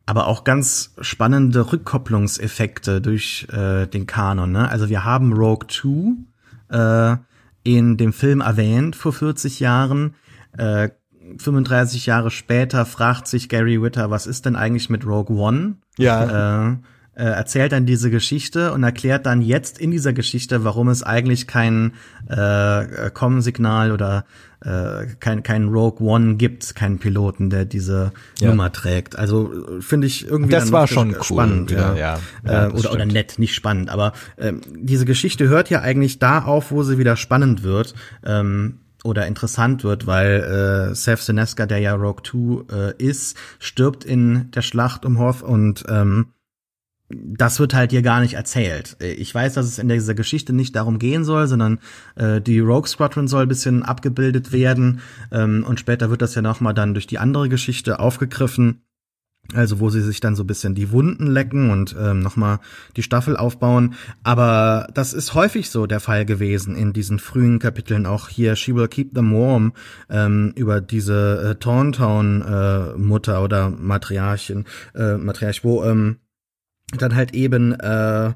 Aber auch ganz spannende Rückkopplungseffekte durch äh, den Kanon, ne? Also wir haben Rogue 2 äh, in dem Film erwähnt vor 40 Jahren. Äh, 35 Jahre später fragt sich Gary Witter, was ist denn eigentlich mit Rogue One? Ja. Äh, äh, erzählt dann diese Geschichte und erklärt dann jetzt in dieser Geschichte, warum es eigentlich kein äh, Com-Signal oder äh, kein, kein Rogue One gibt, keinen Piloten, der diese Ja. Nummer trägt. Also äh, finde ich irgendwie Das war schon cool, spannend, wieder, ja. ja. Ja, äh, oder, oder nett, nicht spannend. Aber ähm, diese Geschichte hört ja eigentlich da auf, wo sie wieder spannend wird. Ähm, oder interessant wird, weil äh, Seth Sineska, der ja Rogue 2 äh, ist, stirbt in der Schlacht um Hoth und ähm, das wird halt hier gar nicht erzählt. Äh, Ich weiß, dass es in dieser Geschichte nicht darum gehen soll, sondern äh, die Rogue Squadron soll ein bisschen abgebildet werden ähm, und später wird das ja nochmal dann durch die andere Geschichte aufgegriffen. Also wo sie sich dann so ein bisschen die Wunden lecken und ähm, nochmal die Staffel aufbauen. Aber das ist häufig so der Fall gewesen in diesen frühen Kapiteln. Auch hier She Will Keep Them Warm ähm, über diese äh, Tauntaun-Mutter oder Matriarchin, äh, Matriarch, wo ähm, dann halt eben äh,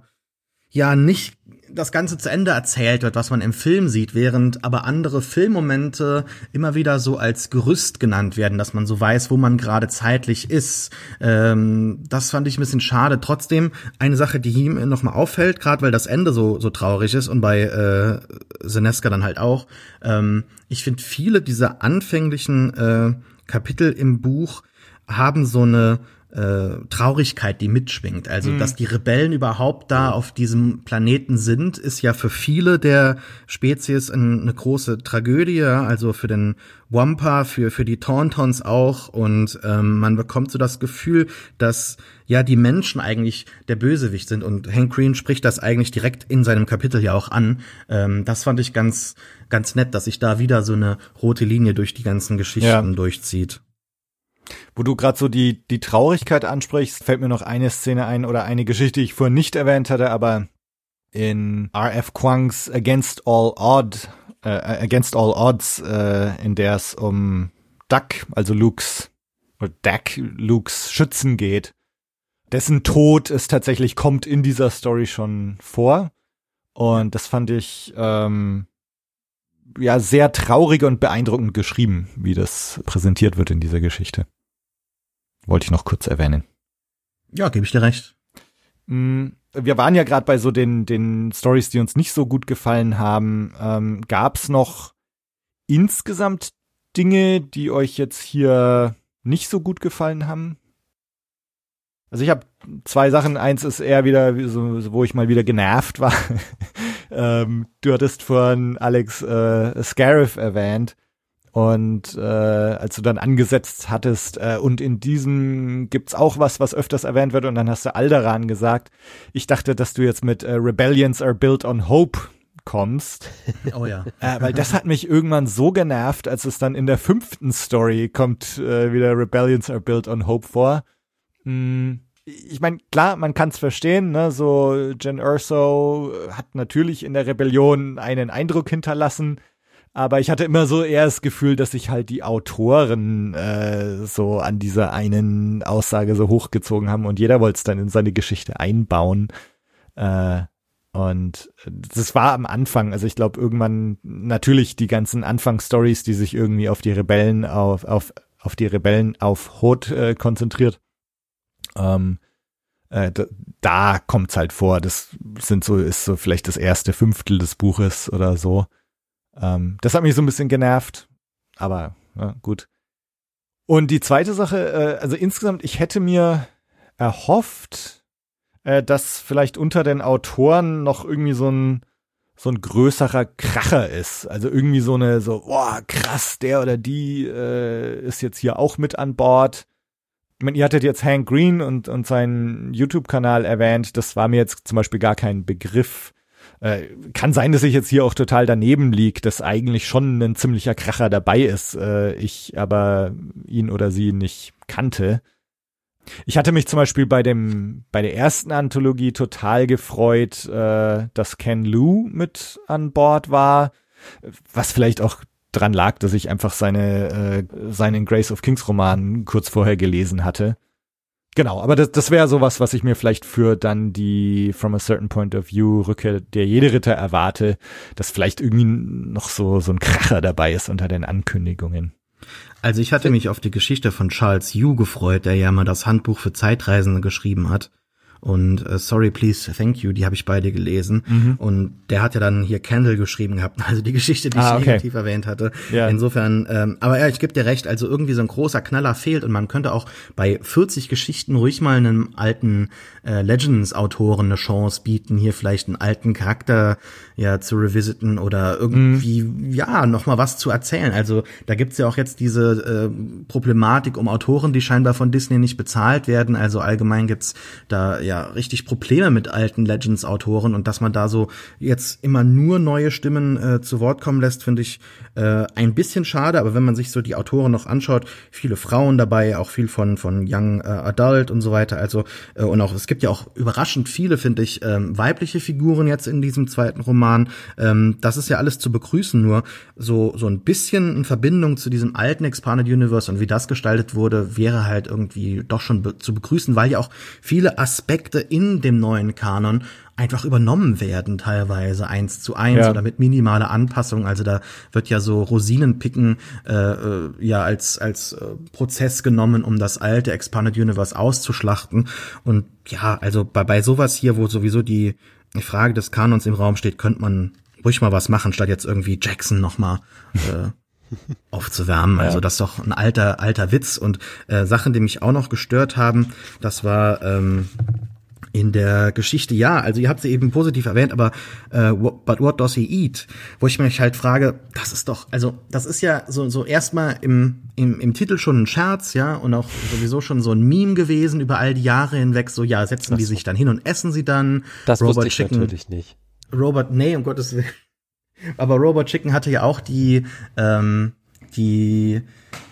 ja nicht das Ganze zu Ende erzählt wird, was man im Film sieht, während aber andere Filmmomente immer wieder so als Gerüst genannt werden, dass man so weiß, wo man gerade zeitlich ist. Ähm, das fand ich ein bisschen schade. Trotzdem eine Sache, die ihm nochmal auffällt, gerade weil das Ende so so traurig ist und bei äh, Seneska dann halt auch. Ähm, ich finde viele dieser anfänglichen äh, Kapitel im Buch haben so eine äh, Traurigkeit, die mitschwingt. Also, dass die Rebellen überhaupt da auf diesem Planeten sind, ist ja für viele der Spezies ein, eine große Tragödie. Also für den Wampa, für für die Tauntons auch. Und ähm, man bekommt so das Gefühl, dass ja die Menschen eigentlich der Bösewicht sind. Und Hank Green spricht das eigentlich direkt in seinem Kapitel ja auch an. Ähm, das fand ich ganz ganz nett, dass sich da wieder so eine rote Linie durch die ganzen Geschichten Ja. durchzieht. Wo du gerade so die, die Traurigkeit ansprichst, fällt mir noch eine Szene ein oder eine Geschichte, die ich vorhin nicht erwähnt hatte, aber in R.F. Kwang's Against All Odd, äh, Against All Odds, äh, in der es um Duck, also Lukes, oder Dak, Lukes Schützen geht, dessen Tod es tatsächlich kommt in dieser Story schon vor. Und das fand ich ähm, ja sehr traurig und beeindruckend geschrieben, wie das präsentiert wird in dieser Geschichte. Wollte ich noch kurz erwähnen. Ja, gebe ich dir recht. Mm, Wir waren ja gerade bei so den, den Stories, die uns nicht so gut gefallen haben. Ähm, Gab es noch insgesamt Dinge, die euch jetzt hier nicht so gut gefallen haben? Also ich habe zwei Sachen. Eins ist eher wieder, wie so, so, wo ich mal wieder genervt war. ähm, du hattest vorhin Alex äh, Scarif erwähnt. Und äh, als du dann angesetzt hattest, äh, und in diesem gibt's auch was, was öfters erwähnt wird, und dann hast du Alderan gesagt. Ich dachte, dass du jetzt mit äh, Rebellions are built on hope kommst. Oh ja. Äh, weil das hat mich irgendwann so genervt, als es dann in der fünften Story kommt äh, wieder Rebellions are built on hope vor. Mm, ich meine, klar, man kann es verstehen, ne? So Jen Urso hat natürlich in der Rebellion einen Eindruck hinterlassen, aber ich hatte immer so eher das Gefühl, dass sich halt die Autoren äh, so an dieser einen Aussage so hochgezogen haben und jeder wollte es dann in seine Geschichte einbauen. Äh, und das war am Anfang, also ich glaube irgendwann natürlich die ganzen Anfangsstories, die sich irgendwie auf die Rebellen auf auf auf die Rebellen auf Hot äh, konzentriert. Ähm, äh, da, da kommt's halt vor. Das sind so ist so vielleicht das erste Fünftel des Buches oder so. Ähm, das hat mich so ein bisschen genervt, aber ja, gut. Und die zweite Sache, äh, also insgesamt, ich hätte mir erhofft, äh, dass vielleicht unter den Autoren noch irgendwie so ein so ein größerer Kracher ist. Also irgendwie so eine, so, boah, krass, der oder die äh, ist jetzt hier auch mit an Bord. Ich meine, ihr hattet jetzt Hank Green und, und seinen YouTube-Kanal erwähnt. Das war mir jetzt zum Beispiel gar kein Begriff. Äh, kann sein, dass ich jetzt hier auch total daneben lieg, dass eigentlich schon ein ziemlicher Kracher dabei ist, äh, ich aber ihn oder sie nicht kannte. Ich hatte mich zum Beispiel bei dem, bei der ersten Anthologie total gefreut, äh, dass Ken Lou mit an Bord war, was vielleicht auch dran lag, dass ich einfach seine, äh, seinen Grace of Kings Roman kurz vorher gelesen hatte. Genau, aber das, das wäre sowas, was ich mir vielleicht für dann die From a Certain Point of View Rückkehr der jede Ritter erwarte, dass vielleicht irgendwie noch so, so ein Kracher dabei ist unter den Ankündigungen. Also ich hatte mich auf die Geschichte von Charles Yu gefreut, der ja mal das Handbuch für Zeitreisende geschrieben hat und äh, Sorry Please Thank You, die habe ich beide gelesen mhm. und der hat ja dann hier Candle geschrieben gehabt, also die Geschichte, die ah, ich okay. negativ erwähnt hatte. Ja. Insofern, ähm, aber ja, ich gebe dir recht, also irgendwie so ein großer Knaller fehlt und man könnte auch bei 40 Geschichten ruhig mal einem alten äh, Legends-Autoren eine Chance bieten, hier vielleicht einen alten Charakter ja zu revisiten oder irgendwie mhm. ja noch mal was zu erzählen. Also da gibt's ja auch jetzt diese äh, Problematik um Autoren, die scheinbar von Disney nicht bezahlt werden. Also allgemein gibt's da ja richtig Probleme mit alten Legends-Autoren und dass man da so jetzt immer nur neue Stimmen äh, zu Wort kommen lässt, finde ich äh, ein bisschen schade. Aber wenn man sich so die Autoren noch anschaut, viele Frauen dabei, auch viel von von Young äh, Adult und so weiter. Also äh, und auch es gibt ja auch überraschend viele, finde ich, ähm, weibliche Figuren jetzt in diesem zweiten Roman. Ähm, das ist ja alles zu begrüßen. Nur so so ein bisschen in Verbindung zu diesem alten Expanded Universe und wie das gestaltet wurde, wäre halt irgendwie doch schon be zu begrüßen, weil ja auch viele Aspekte Aspekte in dem neuen Kanon einfach übernommen werden, teilweise eins zu eins ja. oder mit minimaler Anpassung. Also da wird ja so Rosinenpicken äh, äh, ja als als äh, Prozess genommen, um das alte Expanded Universe auszuschlachten. Und ja, also bei bei sowas hier, wo sowieso die Frage des Kanons im Raum steht, könnte man ruhig mal was machen, statt jetzt irgendwie Jackson noch mal äh, aufzuwärmen. Also das ist doch ein alter alter Witz und äh, Sachen, die mich auch noch gestört haben. Das war ähm, in der Geschichte, ja, also ihr habt sie eben positiv erwähnt, aber äh, but what does he eat? Wo ich mich halt frage, das ist doch, also das ist ja so so erstmal im, im im Titel schon ein Scherz, ja, und auch sowieso schon so ein Meme gewesen über all die Jahre hinweg. So ja, setzen das die sich dann hin und essen sie dann. Das Robot wusste ich Chicken, natürlich nicht. Robert, nee, um Gottes Willen. Aber Robot Chicken hatte ja auch die ähm, die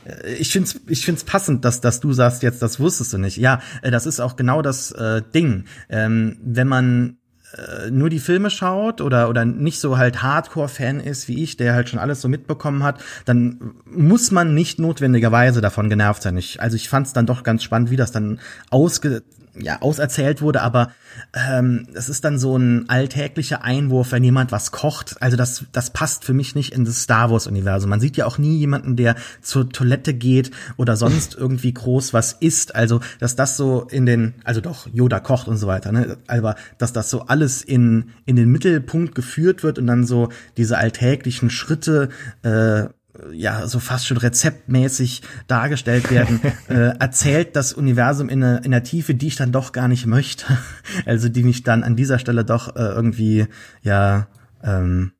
äh, ich finde es ich find's passend, dass, dass du sagst jetzt, das wusstest du nicht. Ja, äh, das ist auch genau das äh, Ding. Ähm, wenn man äh, nur die Filme schaut oder oder nicht so halt Hardcore-Fan ist wie ich, der halt schon alles so mitbekommen hat, dann muss man nicht notwendigerweise davon genervt sein. Ich, also ich fand es dann doch ganz spannend, wie das dann ausge ja, auserzählt wurde, aber ähm, es ist dann so ein alltäglicher Einwurf, wenn jemand was kocht. Also das, das passt für mich nicht in das Star Wars-Universum. Man sieht ja auch nie jemanden, der zur Toilette geht oder sonst irgendwie groß was isst. Also, dass das so in den, also doch, Yoda kocht und so weiter, ne? Aber dass das so alles in, in den Mittelpunkt geführt wird und dann so diese alltäglichen Schritte äh, ja so fast schon rezeptmäßig dargestellt werden, äh, erzählt das Universum in einer, in einer Tiefe, die ich dann doch gar nicht möchte. Also die mich dann an dieser Stelle doch äh, irgendwie ja ähm,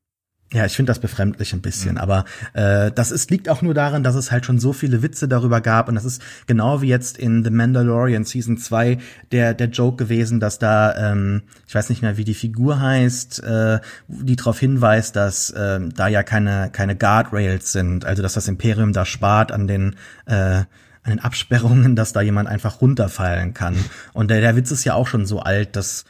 ja, ich finde das befremdlich ein bisschen, mhm. aber äh, das ist, liegt auch nur daran, dass es halt schon so viele Witze darüber gab und das ist genau wie jetzt in The Mandalorian Season 2 der, der Joke gewesen, dass da, ähm, ich weiß nicht mehr, wie die Figur heißt, äh, die darauf hinweist, dass äh, da ja keine, keine Guardrails sind, also dass das Imperium da spart an den äh, an den Absperrungen, dass da jemand einfach runterfallen kann. Und der, der Witz ist ja auch schon so alt, dass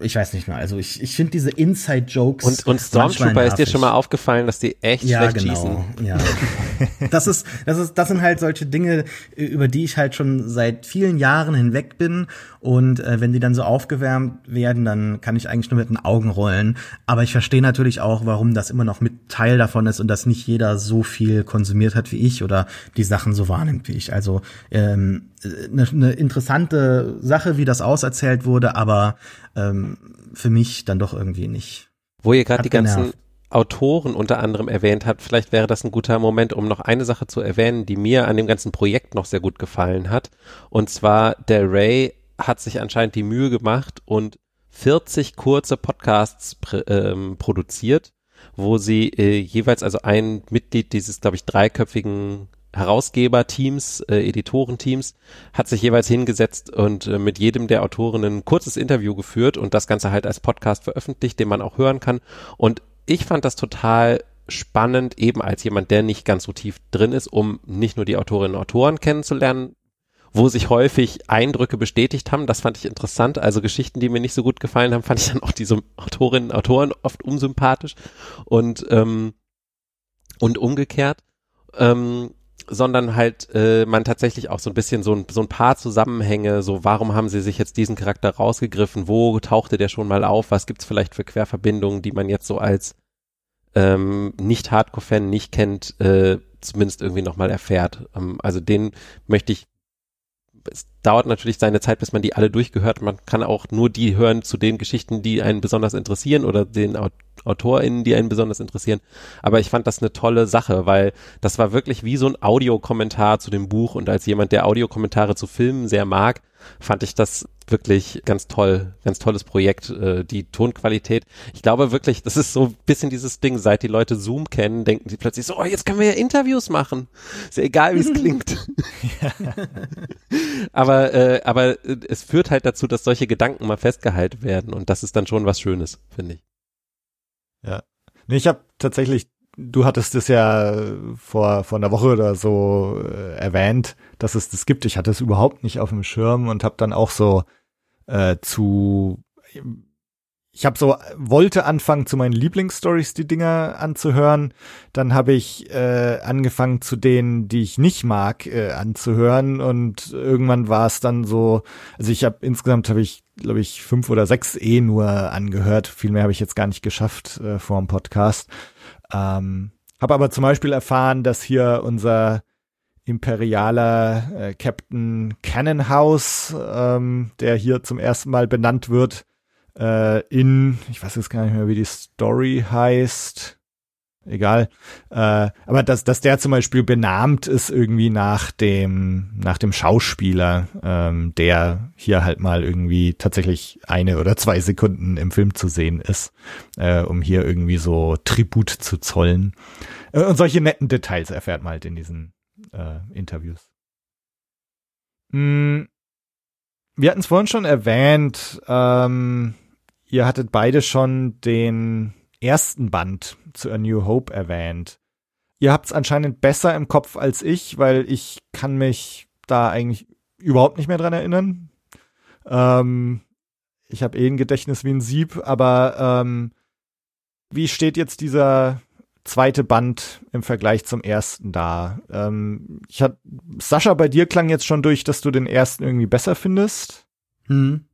ich weiß nicht mehr. Also ich, ich finde diese Inside-Jokes. Und, und Stormtrooper ist dir schon mal aufgefallen, dass die echt ja, schlecht genau. schießen. Ja, das ist, das ist, das sind halt solche Dinge, über die ich halt schon seit vielen Jahren hinweg bin. Und äh, wenn die dann so aufgewärmt werden, dann kann ich eigentlich nur mit den Augen rollen. Aber ich verstehe natürlich auch, warum das immer noch mit Teil davon ist und dass nicht jeder so viel konsumiert hat wie ich oder die Sachen so wahrnimmt wie ich. Also ähm, eine, eine interessante Sache, wie das auserzählt wurde, aber ähm, für mich dann doch irgendwie nicht. Wo ihr gerade die ganzen Autoren unter anderem erwähnt habt, vielleicht wäre das ein guter Moment, um noch eine Sache zu erwähnen, die mir an dem ganzen Projekt noch sehr gut gefallen hat. Und zwar der Ray hat sich anscheinend die Mühe gemacht und 40 kurze Podcasts ähm, produziert, wo sie äh, jeweils also ein Mitglied dieses, glaube ich, dreiköpfigen Herausgeberteams, äh, Editorenteams, hat sich jeweils hingesetzt und äh, mit jedem der Autorinnen ein kurzes Interview geführt und das Ganze halt als Podcast veröffentlicht, den man auch hören kann. Und ich fand das total spannend, eben als jemand, der nicht ganz so tief drin ist, um nicht nur die Autorinnen und Autoren kennenzulernen, wo sich häufig Eindrücke bestätigt haben. Das fand ich interessant. Also Geschichten, die mir nicht so gut gefallen haben, fand ich dann auch diese Autorinnen und Autoren oft unsympathisch und ähm, und umgekehrt. Ähm, sondern halt äh, man tatsächlich auch so ein bisschen so ein, so ein paar Zusammenhänge, so warum haben sie sich jetzt diesen Charakter rausgegriffen, wo tauchte der schon mal auf, was gibt's vielleicht für Querverbindungen, die man jetzt so als ähm, nicht Hardcore-Fan nicht kennt, äh, zumindest irgendwie nochmal erfährt. Ähm, also den möchte ich es dauert natürlich seine Zeit, bis man die alle durchgehört. Man kann auch nur die hören zu den Geschichten, die einen besonders interessieren oder den AutorInnen, die einen besonders interessieren. Aber ich fand das eine tolle Sache, weil das war wirklich wie so ein Audiokommentar zu dem Buch und als jemand, der Audiokommentare zu Filmen sehr mag, fand ich das wirklich ganz toll, ganz tolles Projekt, äh, die Tonqualität. Ich glaube wirklich, das ist so ein bisschen dieses Ding, seit die Leute Zoom kennen, denken sie plötzlich so, oh, jetzt können wir ja Interviews machen. Ist ja egal, wie es klingt. aber, äh, aber es führt halt dazu, dass solche Gedanken mal festgehalten werden und das ist dann schon was Schönes, finde ich. Ja. Nee, ich habe tatsächlich, du hattest es ja vor, vor einer Woche oder so äh, erwähnt, dass es das gibt. Ich hatte es überhaupt nicht auf dem Schirm und habe dann auch so äh, zu ich habe so wollte anfangen zu meinen Lieblingsstories die Dinger anzuhören, dann habe ich äh, angefangen zu denen, die ich nicht mag, äh, anzuhören und irgendwann war es dann so, also ich habe insgesamt habe ich glaube ich fünf oder sechs eh nur angehört, viel mehr habe ich jetzt gar nicht geschafft äh, vor dem Podcast. Ähm, habe aber zum Beispiel erfahren, dass hier unser imperialer äh, Captain Cannonhouse, ähm, der hier zum ersten Mal benannt wird, äh, in, ich weiß jetzt gar nicht mehr, wie die Story heißt. Egal. Äh, aber dass, dass der zum Beispiel benannt ist irgendwie nach dem, nach dem Schauspieler, ähm, der hier halt mal irgendwie tatsächlich eine oder zwei Sekunden im Film zu sehen ist, äh, um hier irgendwie so Tribut zu zollen. Äh, und solche netten Details erfährt man halt in diesen äh, Interviews. Mm, wir hatten es vorhin schon erwähnt, ähm, ihr hattet beide schon den ersten Band zu A New Hope erwähnt. Ihr habt es anscheinend besser im Kopf als ich, weil ich kann mich da eigentlich überhaupt nicht mehr dran erinnern. Ähm, ich habe eh ein Gedächtnis wie ein Sieb, aber ähm, wie steht jetzt dieser zweite Band im Vergleich zum ersten da. Ähm, ich hat, Sascha, bei dir klang jetzt schon durch, dass du den ersten irgendwie besser findest. Hm.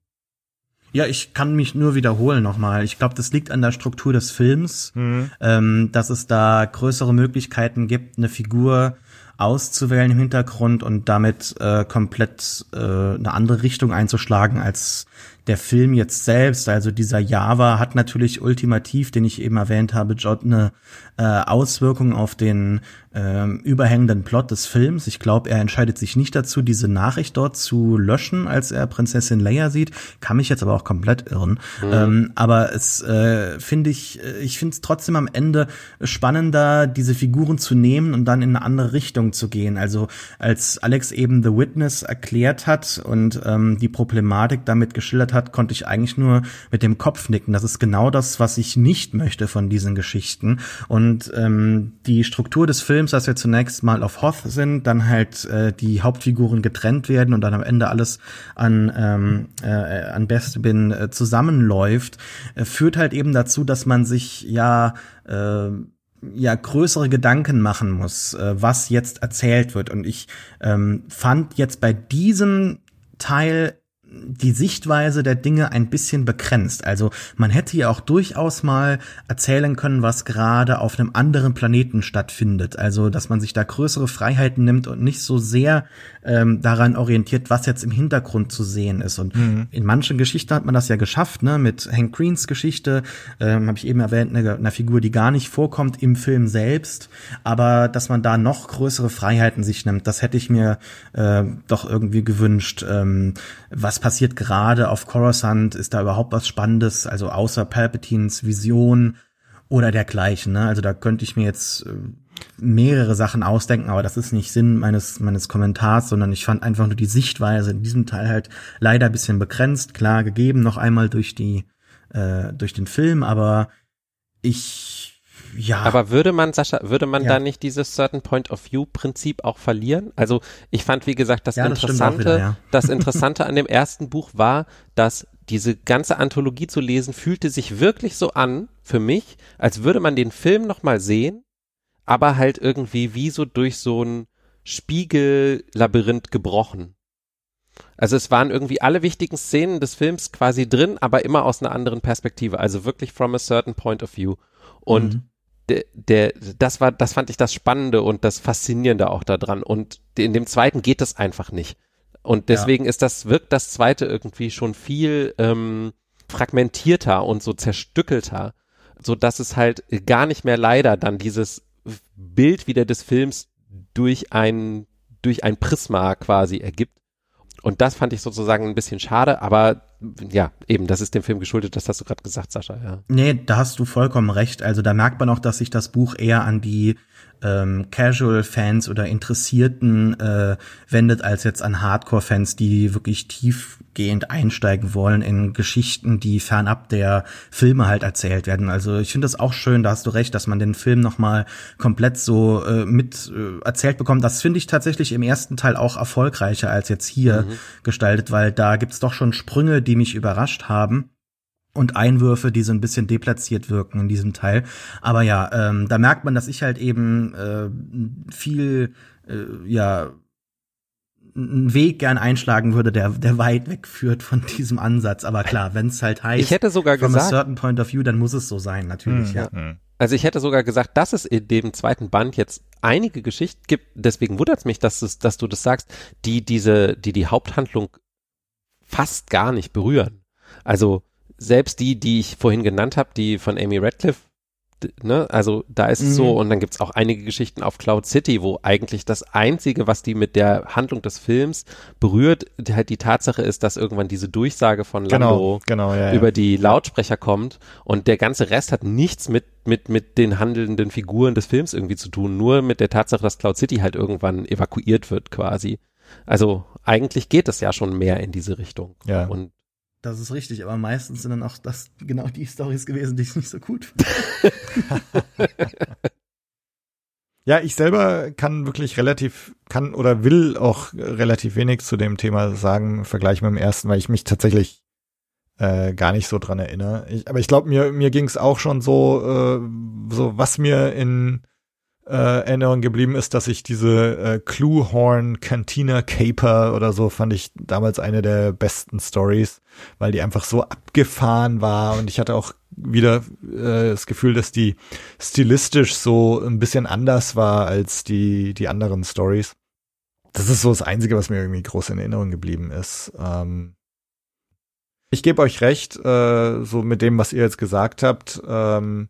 Ja, ich kann mich nur wiederholen nochmal. Ich glaube, das liegt an der Struktur des Films, mhm. ähm, dass es da größere Möglichkeiten gibt, eine Figur auszuwählen im Hintergrund und damit äh, komplett äh, eine andere Richtung einzuschlagen als der Film jetzt selbst, also dieser Java, hat natürlich ultimativ, den ich eben erwähnt habe, Jot eine äh, Auswirkung auf den äh, überhängenden Plot des Films. Ich glaube, er entscheidet sich nicht dazu, diese Nachricht dort zu löschen, als er Prinzessin Leia sieht. Kann mich jetzt aber auch komplett irren. Mhm. Ähm, aber es äh, finde ich, äh, ich finde es trotzdem am Ende spannender, diese Figuren zu nehmen und dann in eine andere Richtung zu gehen. Also als Alex eben The Witness erklärt hat und ähm, die Problematik damit geschildert hat, konnte ich eigentlich nur mit dem Kopf nicken. Das ist genau das, was ich nicht möchte von diesen Geschichten. Und ähm, die Struktur des Films, dass wir zunächst mal auf Hoth sind, dann halt äh, die Hauptfiguren getrennt werden und dann am Ende alles an ähm, äh, an Bestbin äh, zusammenläuft, äh, führt halt eben dazu, dass man sich ja äh, ja größere Gedanken machen muss, äh, was jetzt erzählt wird. Und ich ähm, fand jetzt bei diesem Teil die Sichtweise der Dinge ein bisschen begrenzt. Also man hätte ja auch durchaus mal erzählen können, was gerade auf einem anderen Planeten stattfindet. Also dass man sich da größere Freiheiten nimmt und nicht so sehr ähm, daran orientiert, was jetzt im Hintergrund zu sehen ist. Und mhm. in manchen Geschichten hat man das ja geschafft, ne? Mit Hank Greens Geschichte, ähm, habe ich eben erwähnt, eine, eine Figur, die gar nicht vorkommt im Film selbst, aber dass man da noch größere Freiheiten sich nimmt, das hätte ich mir äh, doch irgendwie gewünscht. Ähm, was passiert gerade auf Coruscant? Ist da überhaupt was Spannendes? Also außer Palpatines Vision oder dergleichen. Ne? Also da könnte ich mir jetzt äh, mehrere Sachen ausdenken, aber das ist nicht Sinn meines meines Kommentars, sondern ich fand einfach nur die Sichtweise in diesem Teil halt leider ein bisschen begrenzt, klar gegeben noch einmal durch die äh, durch den Film, aber ich ja. Aber würde man, Sascha, würde man Ja. da nicht dieses Certain Point of View Prinzip auch verlieren? Also ich fand, wie gesagt, das Ja, das Interessante, wieder, das Interessante an dem ersten Buch war, dass diese ganze Anthologie zu lesen fühlte sich wirklich so an, für mich, als würde man den Film nochmal sehen, aber halt irgendwie wie so durch so ein Spiegellabyrinth gebrochen. Also es waren irgendwie alle wichtigen Szenen des Films quasi drin, aber immer aus einer anderen Perspektive. Also wirklich from a certain point of view. Und Mhm. Der, der, das war, das fand ich das Spannende und das Faszinierende auch daran. Und in dem zweiten geht das einfach nicht. Und deswegen ist das, wirkt das zweite irgendwie schon viel ähm, fragmentierter und so zerstückelter, so dass es halt gar nicht mehr leider dann dieses Bild wieder des Films durch ein, durch ein Prisma quasi ergibt. Und das fand ich sozusagen ein bisschen schade, aber ja, eben, das ist dem Film geschuldet, das hast du gerade gesagt, Sascha, ja. Nee, da hast du vollkommen recht. Also da merkt man auch, dass sich das Buch eher an die ähm, Casual-Fans oder Interessierten äh, wendet, als jetzt an Hardcore-Fans, die wirklich tiefgehend einsteigen wollen in Geschichten, die fernab der Filme halt erzählt werden. Also ich finde das auch schön, da hast du recht, dass man den Film nochmal komplett so äh, mit äh, erzählt bekommt. Das finde ich tatsächlich im ersten Teil auch erfolgreicher als jetzt hier gestaltet, weil da gibt's doch schon Sprünge, die mich überrascht haben und Einwürfe, die so ein bisschen deplatziert wirken in diesem Teil. Aber ja, ähm, da merkt man, dass ich halt eben äh, viel, äh, ja, einen Weg gern einschlagen würde, der, der weit wegführt von diesem Ansatz. Aber klar, wenn es halt heißt, Ich hätte sogar from a gesagt, certain point of view, dann muss es so sein, natürlich, ja. Hm. Also ich hätte sogar gesagt, dass es in dem zweiten Band jetzt einige Geschichten gibt, deswegen wundert es mich, dass, es, dass du das sagst, die diese, die die Haupthandlung fast gar nicht berühren. Also selbst die, die ich vorhin genannt habe, die von Amy Radcliffe, ne, also da ist es so Mhm. und dann gibt's auch einige Geschichten auf Cloud City, wo eigentlich das Einzige, was die mit der Handlung des Films berührt, die halt die Tatsache ist, dass irgendwann diese Durchsage von Lando Genau, genau, ja. ja. über die Lautsprecher kommt und der ganze Rest hat nichts mit, mit, mit den handelnden Figuren des Films irgendwie zu tun, nur mit der Tatsache, dass Cloud City halt irgendwann evakuiert wird quasi. Also eigentlich geht es ja schon mehr in diese Richtung. Ja. Und Das ist richtig, aber meistens sind dann auch das genau die Stories gewesen, die ich nicht so gut Ja, ich selber kann wirklich relativ, kann oder will auch relativ wenig zu dem Thema sagen im Vergleich mit dem ersten, weil ich mich tatsächlich äh, gar nicht so dran erinnere. Ich, aber ich glaube, mir, mir ging es auch schon so, äh, so was mir in äh, Erinnerung geblieben ist, dass ich diese äh, Cluehorn Cantina Caper oder so fand ich damals eine der besten Stories, weil die einfach so abgefahren war und ich hatte auch wieder äh, das Gefühl, dass die stilistisch so ein bisschen anders war als die die anderen Stories. Das ist so das Einzige, was mir irgendwie groß in Erinnerung geblieben ist. Ähm ich gebe euch recht, äh, so mit dem, was ihr jetzt gesagt habt. Ähm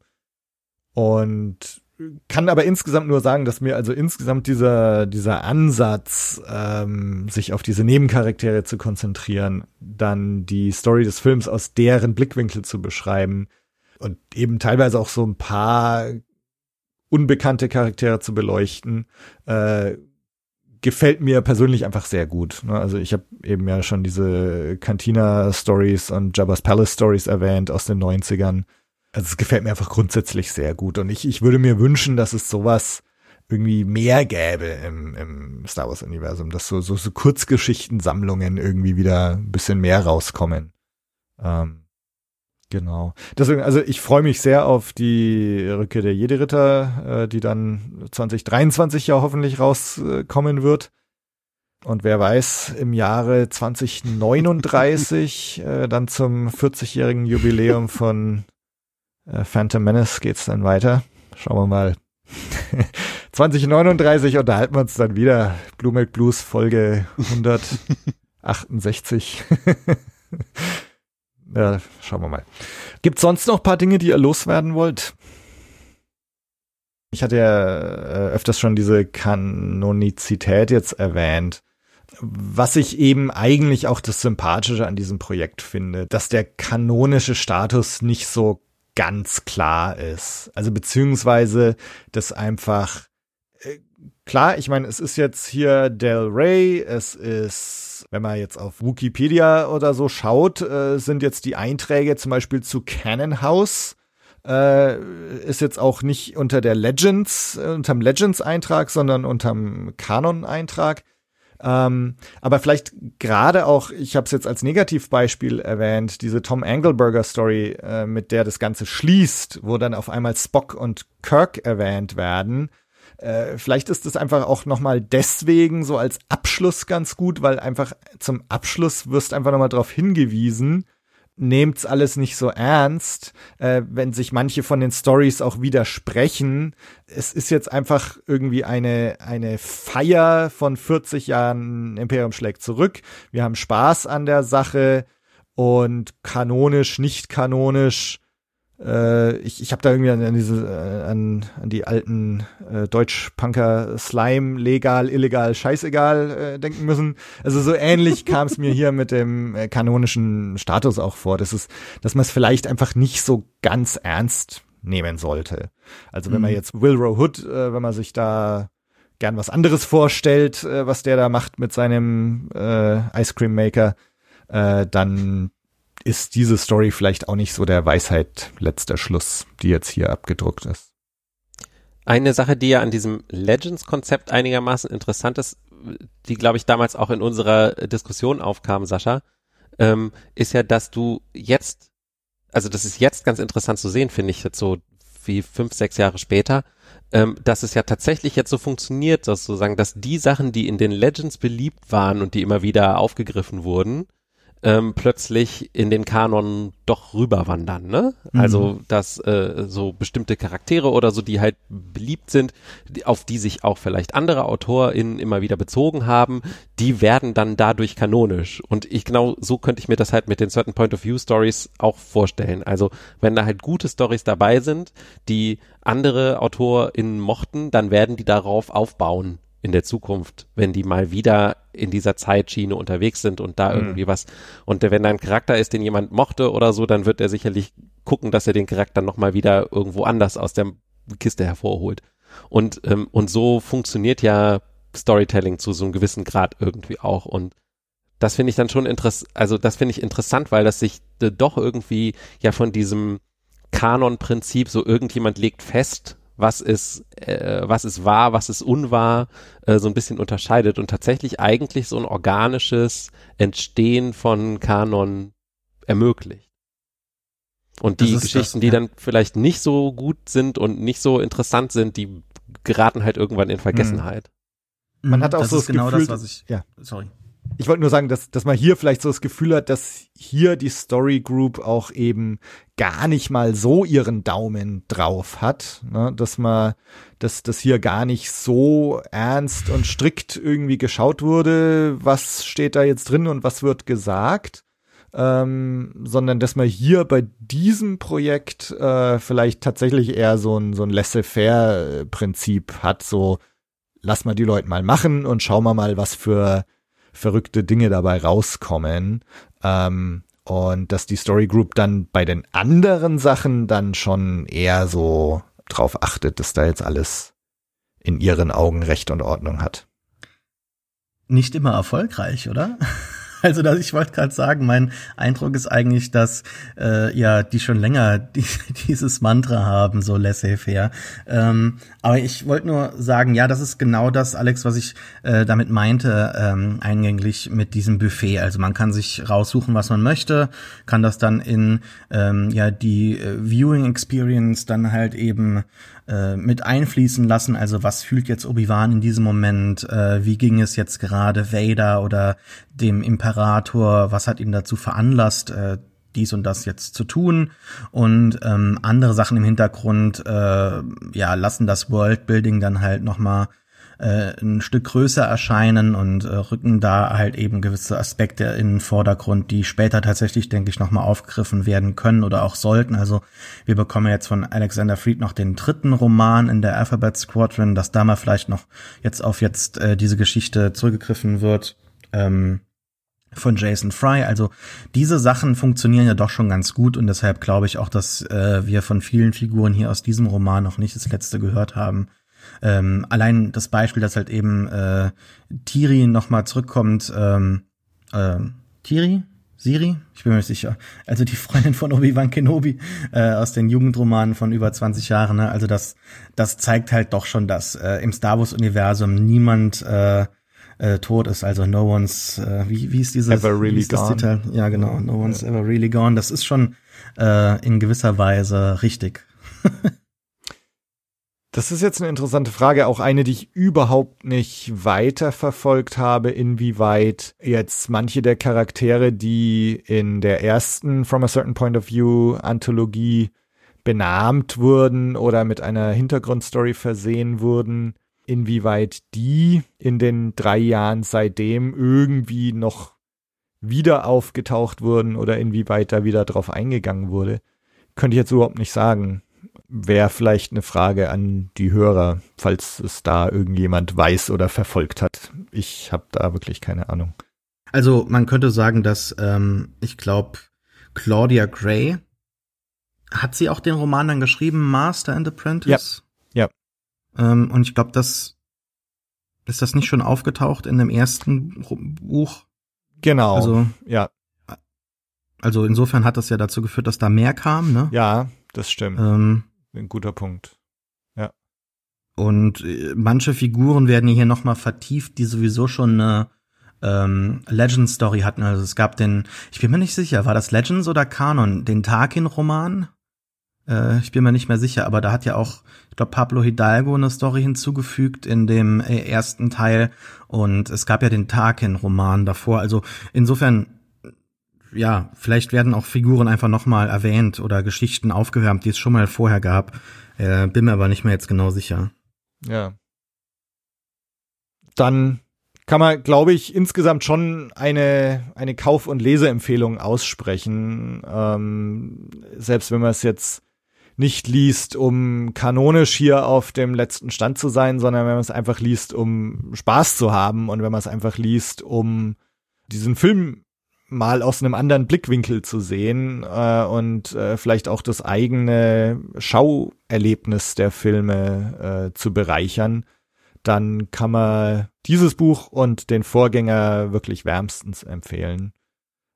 und kann aber insgesamt nur sagen, dass mir also insgesamt dieser, dieser Ansatz, ähm, sich auf diese Nebencharaktere zu konzentrieren, dann die Story des Films aus deren Blickwinkel zu beschreiben und eben teilweise auch so ein paar unbekannte Charaktere zu beleuchten, äh, gefällt mir persönlich einfach sehr gut. Ne? Also ich habe eben ja schon diese Cantina-Stories und Jabba's Palace-Stories erwähnt aus den 90ern. Also es gefällt mir einfach grundsätzlich sehr gut. Und ich, ich würde mir wünschen, dass es sowas irgendwie mehr gäbe im, im Star Wars-Universum, dass so, so, so Kurzgeschichtensammlungen irgendwie wieder ein bisschen mehr rauskommen. Ähm, genau. Deswegen, also ich freue mich sehr auf die Rückkehr der Jedi-Ritter, äh, die dann 2023 ja hoffentlich rauskommen wird. Und wer weiß, im Jahre 2039, äh, dann zum 40-jährigen Jubiläum von äh, Phantom Menace geht's dann weiter. Schauen wir mal. 2039 unterhalten wir uns dann wieder. Blue Milk Blues Folge 168. ja, schauen wir mal. Gibt's sonst noch paar Dinge, die ihr loswerden wollt? Ich hatte ja äh, öfters schon diese Kanonizität jetzt erwähnt. Was ich eben eigentlich auch das Sympathische an diesem Projekt finde, dass der kanonische Status nicht so ganz klar ist. Also beziehungsweise das einfach äh, klar, ich meine, es ist jetzt hier Del Rey, es ist, wenn man jetzt auf Wikipedia oder so schaut, äh, sind jetzt die Einträge zum Beispiel zu Cannon House. Äh, ist jetzt auch nicht unter der Legends, äh, unterm Legends-Eintrag, sondern unterm Kanon-Eintrag. Ähm, aber vielleicht gerade auch, ich habe es jetzt als Negativbeispiel erwähnt, diese Tom Engelberger Story, äh, mit der das Ganze schließt, wo dann auf einmal Spock und Kirk erwähnt werden. Äh, vielleicht ist es einfach auch nochmal deswegen so als Abschluss ganz gut, weil einfach zum Abschluss wirst einfach nochmal darauf hingewiesen, nehmt's alles nicht so ernst, äh, wenn sich manche von den Stories auch widersprechen. Es ist jetzt einfach irgendwie eine, eine Feier von 40 Jahren Imperium schlägt zurück. Wir haben Spaß an der Sache und kanonisch, nicht kanonisch äh, ich ich habe da irgendwie an, an diese äh, an, an die alten äh, Deutsch-Punker Slime legal, illegal, scheißegal äh, denken müssen. Also so ähnlich kam es mir hier mit dem äh, kanonischen Status auch vor. Das ist, dass man es vielleicht einfach nicht so ganz ernst nehmen sollte. Also wenn mhm. man jetzt Wilrow Hood, äh, wenn man sich da gern was anderes vorstellt, äh, was der da macht mit seinem äh, Ice Cream Maker, äh, dann ist diese Story vielleicht auch nicht so der Weisheit letzter Schluss, die jetzt hier abgedruckt ist. Eine Sache, die ja an diesem Legends-Konzept einigermaßen interessant ist, die, glaube ich, damals auch in unserer Diskussion aufkam, Sascha, ähm, ist ja, dass du jetzt, also das ist jetzt ganz interessant zu sehen, finde ich, jetzt so wie fünf, sechs Jahre später, ähm, dass es ja tatsächlich jetzt so funktioniert, sozusagen, dass die Sachen, die in den Legends beliebt waren und die immer wieder aufgegriffen wurden, ähm, plötzlich in den Kanon doch rüberwandern, ne? Mhm. Also dass äh, so bestimmte Charaktere oder so, die halt beliebt sind, auf die sich auch vielleicht andere AutorInnen immer wieder bezogen haben, die werden dann dadurch kanonisch. Und ich genau so könnte ich mir das halt mit den Certain Point of View Stories auch vorstellen. Also wenn da halt gute Stories dabei sind, die andere AutorInnen mochten, dann werden die darauf aufbauen in der Zukunft, wenn die mal wieder in dieser Zeitschiene unterwegs sind und da mhm. irgendwie was. Und wenn da ein Charakter ist, den jemand mochte oder so, dann wird er sicherlich gucken, dass er den Charakter nochmal wieder irgendwo anders aus der Kiste hervorholt. Und, ähm, und so funktioniert ja Storytelling zu so einem gewissen Grad irgendwie auch. Und das finde ich dann schon interessant, also das finde ich interessant, weil das sich doch irgendwie ja von diesem Kanon-Prinzip so irgendjemand legt fest, was ist, äh, was ist wahr, was ist unwahr, äh, so ein bisschen unterscheidet und tatsächlich eigentlich so ein organisches Entstehen von Kanon ermöglicht. Und die Geschichten, das, ja. die dann vielleicht nicht so gut sind und nicht so interessant sind, die geraten halt irgendwann in Vergessenheit. Man hat auch das so das genau Gefühl, das, was ich, ja, sorry ich wollte nur sagen, dass, dass man hier vielleicht so das Gefühl hat, dass hier die Story Group auch eben gar nicht mal so ihren Daumen drauf hat, ne? dass man, dass das hier gar nicht so ernst und strikt irgendwie geschaut wurde, was steht da jetzt drin und was wird gesagt, ähm, sondern dass man hier bei diesem Projekt äh, vielleicht tatsächlich eher so ein, so ein Laissez-faire-Prinzip hat, so lass mal die Leute mal machen und schauen wir mal, was für verrückte Dinge dabei rauskommen. Ähm, und dass die Story Group dann bei den anderen Sachen dann schon eher so drauf achtet, dass da jetzt alles in ihren Augen Recht und Ordnung hat. Nicht immer erfolgreich, oder? Also das, ich wollte gerade sagen, mein Eindruck ist eigentlich, dass äh, ja die schon länger die, dieses Mantra haben, so laissez-faire. Ähm, aber ich wollte nur sagen, ja, das ist genau das, Alex, was ich äh, damit meinte, ähm, eingänglich mit diesem Buffet. Also man kann sich raussuchen, was man möchte, kann das dann in ähm, ja die äh, Viewing Experience dann halt eben äh, mit einfließen lassen. Also was fühlt jetzt Obi-Wan in diesem Moment? Äh, wie ging es jetzt gerade Vader oder dem Imperator? Was hat ihn dazu veranlasst, äh, dies und das jetzt zu tun und ähm, andere Sachen im Hintergrund äh, ja lassen das Worldbuilding dann halt noch mal äh, ein Stück größer erscheinen und äh, rücken da halt eben gewisse Aspekte in den Vordergrund, die später tatsächlich, denke ich, nochmal aufgegriffen werden können oder auch sollten. Also wir bekommen jetzt von Alexander Fried noch den dritten Roman in der Alphabet Squadron, dass da mal vielleicht noch jetzt auf jetzt äh, diese Geschichte zurückgegriffen wird. Ähm, von Jason Fry. Also diese Sachen funktionieren ja doch schon ganz gut und deshalb glaube ich auch, dass äh, wir von vielen Figuren hier aus diesem Roman noch nicht das letzte gehört haben. Ähm, allein das Beispiel, dass halt eben äh, Tiri nochmal zurückkommt, ähm, äh, Tiri? Siri? Ich bin mir nicht sicher. Also die Freundin von Obi-Wan Kenobi äh, aus den Jugendromanen von über 20 Jahren. Ne? Also das, das zeigt halt doch schon, dass äh, im Star Wars-Universum niemand äh, äh, tot ist. Also no one's, äh, wie, wie ist dieses Ever really ist gone. Detail? Ja, genau. No one's ever really gone. Das ist schon äh, in gewisser Weise richtig. Das ist jetzt eine interessante Frage, auch eine, die ich überhaupt nicht weiterverfolgt habe, inwieweit jetzt manche der Charaktere, die in der ersten From a Certain Point of View Anthologie benahmt wurden oder mit einer Hintergrundstory versehen wurden, inwieweit die in den drei Jahren seitdem irgendwie noch wieder aufgetaucht wurden oder inwieweit da wieder drauf eingegangen wurde, könnte ich jetzt überhaupt nicht sagen. Wäre vielleicht eine Frage an die Hörer, falls es da irgendjemand weiß oder verfolgt hat. Ich habe da wirklich keine Ahnung. Also man könnte sagen, dass ähm, ich glaube, Claudia Gray hat sie auch den Roman dann geschrieben, Master and Apprentice. Ja. Ähm, und ich glaube, das ist das nicht schon aufgetaucht in dem ersten Buch. Genau. Also ja, also insofern hat das ja dazu geführt, dass da mehr kam. Ne? ja, das stimmt. Ähm, Ein guter Punkt. Und äh, manche Figuren werden hier nochmal vertieft, die sowieso schon eine ähm, Legend-Story hatten. Also es gab den, ich bin mir nicht sicher, war das Legends oder Kanon? Den Tarkin-Roman? Äh, ich bin mir nicht mehr sicher, aber da hat ja auch, ich glaube, Pablo Hidalgo eine Story hinzugefügt in dem äh, ersten Teil. Und es gab ja den Tarkin-Roman davor. Also insofern, ja, vielleicht werden auch Figuren einfach nochmal erwähnt oder Geschichten aufgewärmt, die es schon mal vorher gab. Äh, bin mir aber nicht mehr jetzt genau sicher. Ja. Dann kann man, glaube ich, insgesamt schon eine, eine Kauf- und Leseempfehlung aussprechen. Ähm, selbst wenn man es jetzt nicht liest, um kanonisch hier auf dem letzten Stand zu sein, sondern wenn man es einfach liest, um Spaß zu haben und wenn man es einfach liest, um diesen Film mal aus einem anderen Blickwinkel zu sehen äh, und äh, vielleicht auch das eigene Schauerlebnis der Filme äh, zu bereichern, dann kann man dieses Buch und den Vorgänger wirklich wärmstens empfehlen.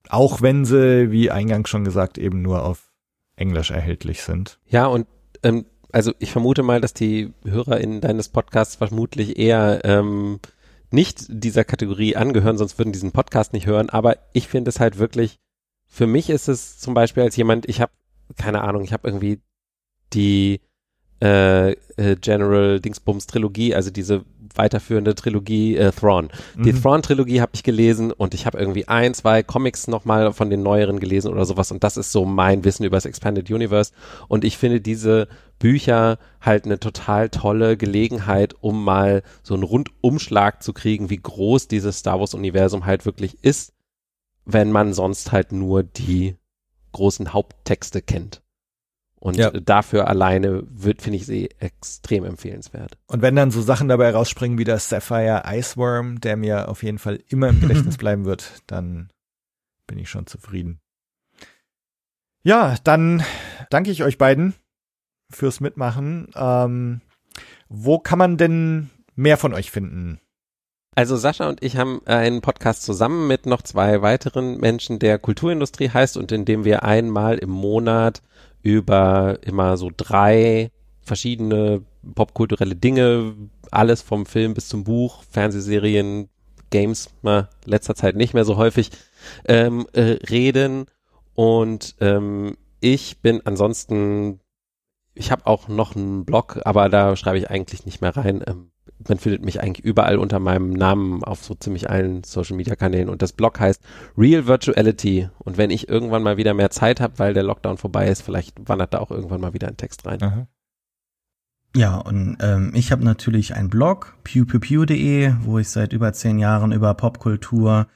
Auch wenn sie, wie eingangs schon gesagt, eben nur auf Englisch erhältlich sind. Ja, und ähm, also ich vermute mal, dass die HörerInnen deines Podcasts vermutlich eher ähm, nicht dieser Kategorie angehören, sonst würden diesen Podcast nicht hören. Aber ich finde es halt wirklich, für mich ist es zum Beispiel als jemand, ich habe, keine Ahnung, ich habe irgendwie die äh, äh, General Dingsbums Trilogie, also diese weiterführende Trilogie äh, Thrawn. Die Mhm. Thrawn-Trilogie habe ich gelesen und ich habe irgendwie ein, zwei Comics nochmal von den neueren gelesen oder sowas und das ist so mein Wissen über das Expanded Universe und ich finde diese Bücher halt eine total tolle Gelegenheit, um mal so einen Rundumschlag zu kriegen, wie groß dieses Star Wars-Universum halt wirklich ist, wenn man sonst halt nur die großen Haupttexte kennt. Und Ja. dafür alleine wird, finde ich sie extrem empfehlenswert. Und wenn dann so Sachen dabei rausspringen wie der Sapphire Iceworm, der mir auf jeden Fall immer im Gedächtnis bleiben wird, dann bin ich schon zufrieden. Ja, dann danke ich euch beiden fürs Mitmachen. Ähm, wo kann man denn mehr von euch finden? Also Sascha und ich haben einen Podcast zusammen mit noch zwei weiteren Menschen, der Kulturindustrie heißt und in dem wir einmal im Monat über immer so drei verschiedene popkulturelle Dinge, alles vom Film bis zum Buch, Fernsehserien, Games, na, letzter Zeit nicht mehr so häufig, ähm, äh, reden. Und ähm, ich bin ansonsten, ich habe auch noch einen Blog, aber da schreibe ich eigentlich nicht mehr rein. Ähm, man findet mich eigentlich überall unter meinem Namen auf so ziemlich allen Social Media Kanälen und das Blog heißt Real Virtuality und wenn ich irgendwann mal wieder mehr Zeit habe, weil der Lockdown vorbei ist, vielleicht wandert da auch irgendwann mal wieder ein Text rein. Aha. Ja, und ähm, ich habe natürlich einen Blog, pewpewpew.de, wo ich seit über zehn Jahren über Popkultur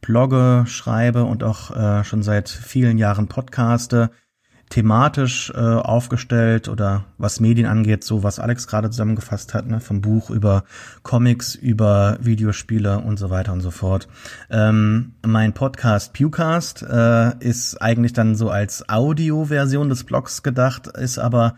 blogge, schreibe und auch äh, schon seit vielen Jahren podcaste. Thematisch äh, aufgestellt oder was Medien angeht, so was Alex gerade zusammengefasst hat, ne, vom Buch über Comics, über Videospiele und so weiter und so fort. Ähm, mein Podcast Pewcast äh, ist eigentlich dann so als Audioversion des Blogs gedacht, ist aber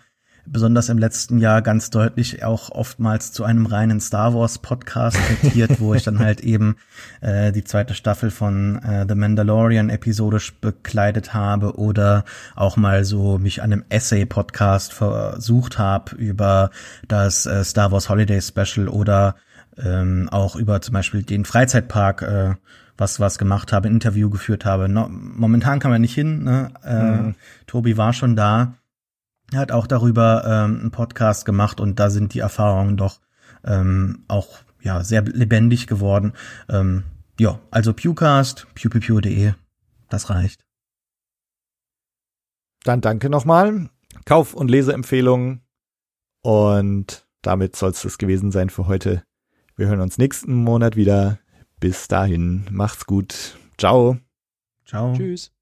besonders im letzten Jahr ganz deutlich auch oftmals zu einem reinen Star Wars Podcast mutiert, wo ich dann halt eben äh, die zweite Staffel von äh, The Mandalorian episodisch bekleidet habe oder auch mal so mich an einem Essay Podcast versucht habe über das äh, Star Wars Holiday Special oder ähm, auch über zum Beispiel den Freizeitpark äh, was was gemacht habe, ein Interview geführt habe. No, momentan kann man nicht hin. Ne? Äh, mhm. Tobi war schon da er hat auch darüber ähm, einen Podcast gemacht und da sind die Erfahrungen doch ähm, auch ja sehr lebendig geworden. Ähm, ja, also Pewcast, pewpew.de, das reicht. Dann danke nochmal. Kauf- und Leseempfehlungen. Und damit soll es das gewesen sein für heute. Wir hören uns nächsten Monat wieder. Bis dahin, macht's gut. Ciao. Ciao. Tschüss.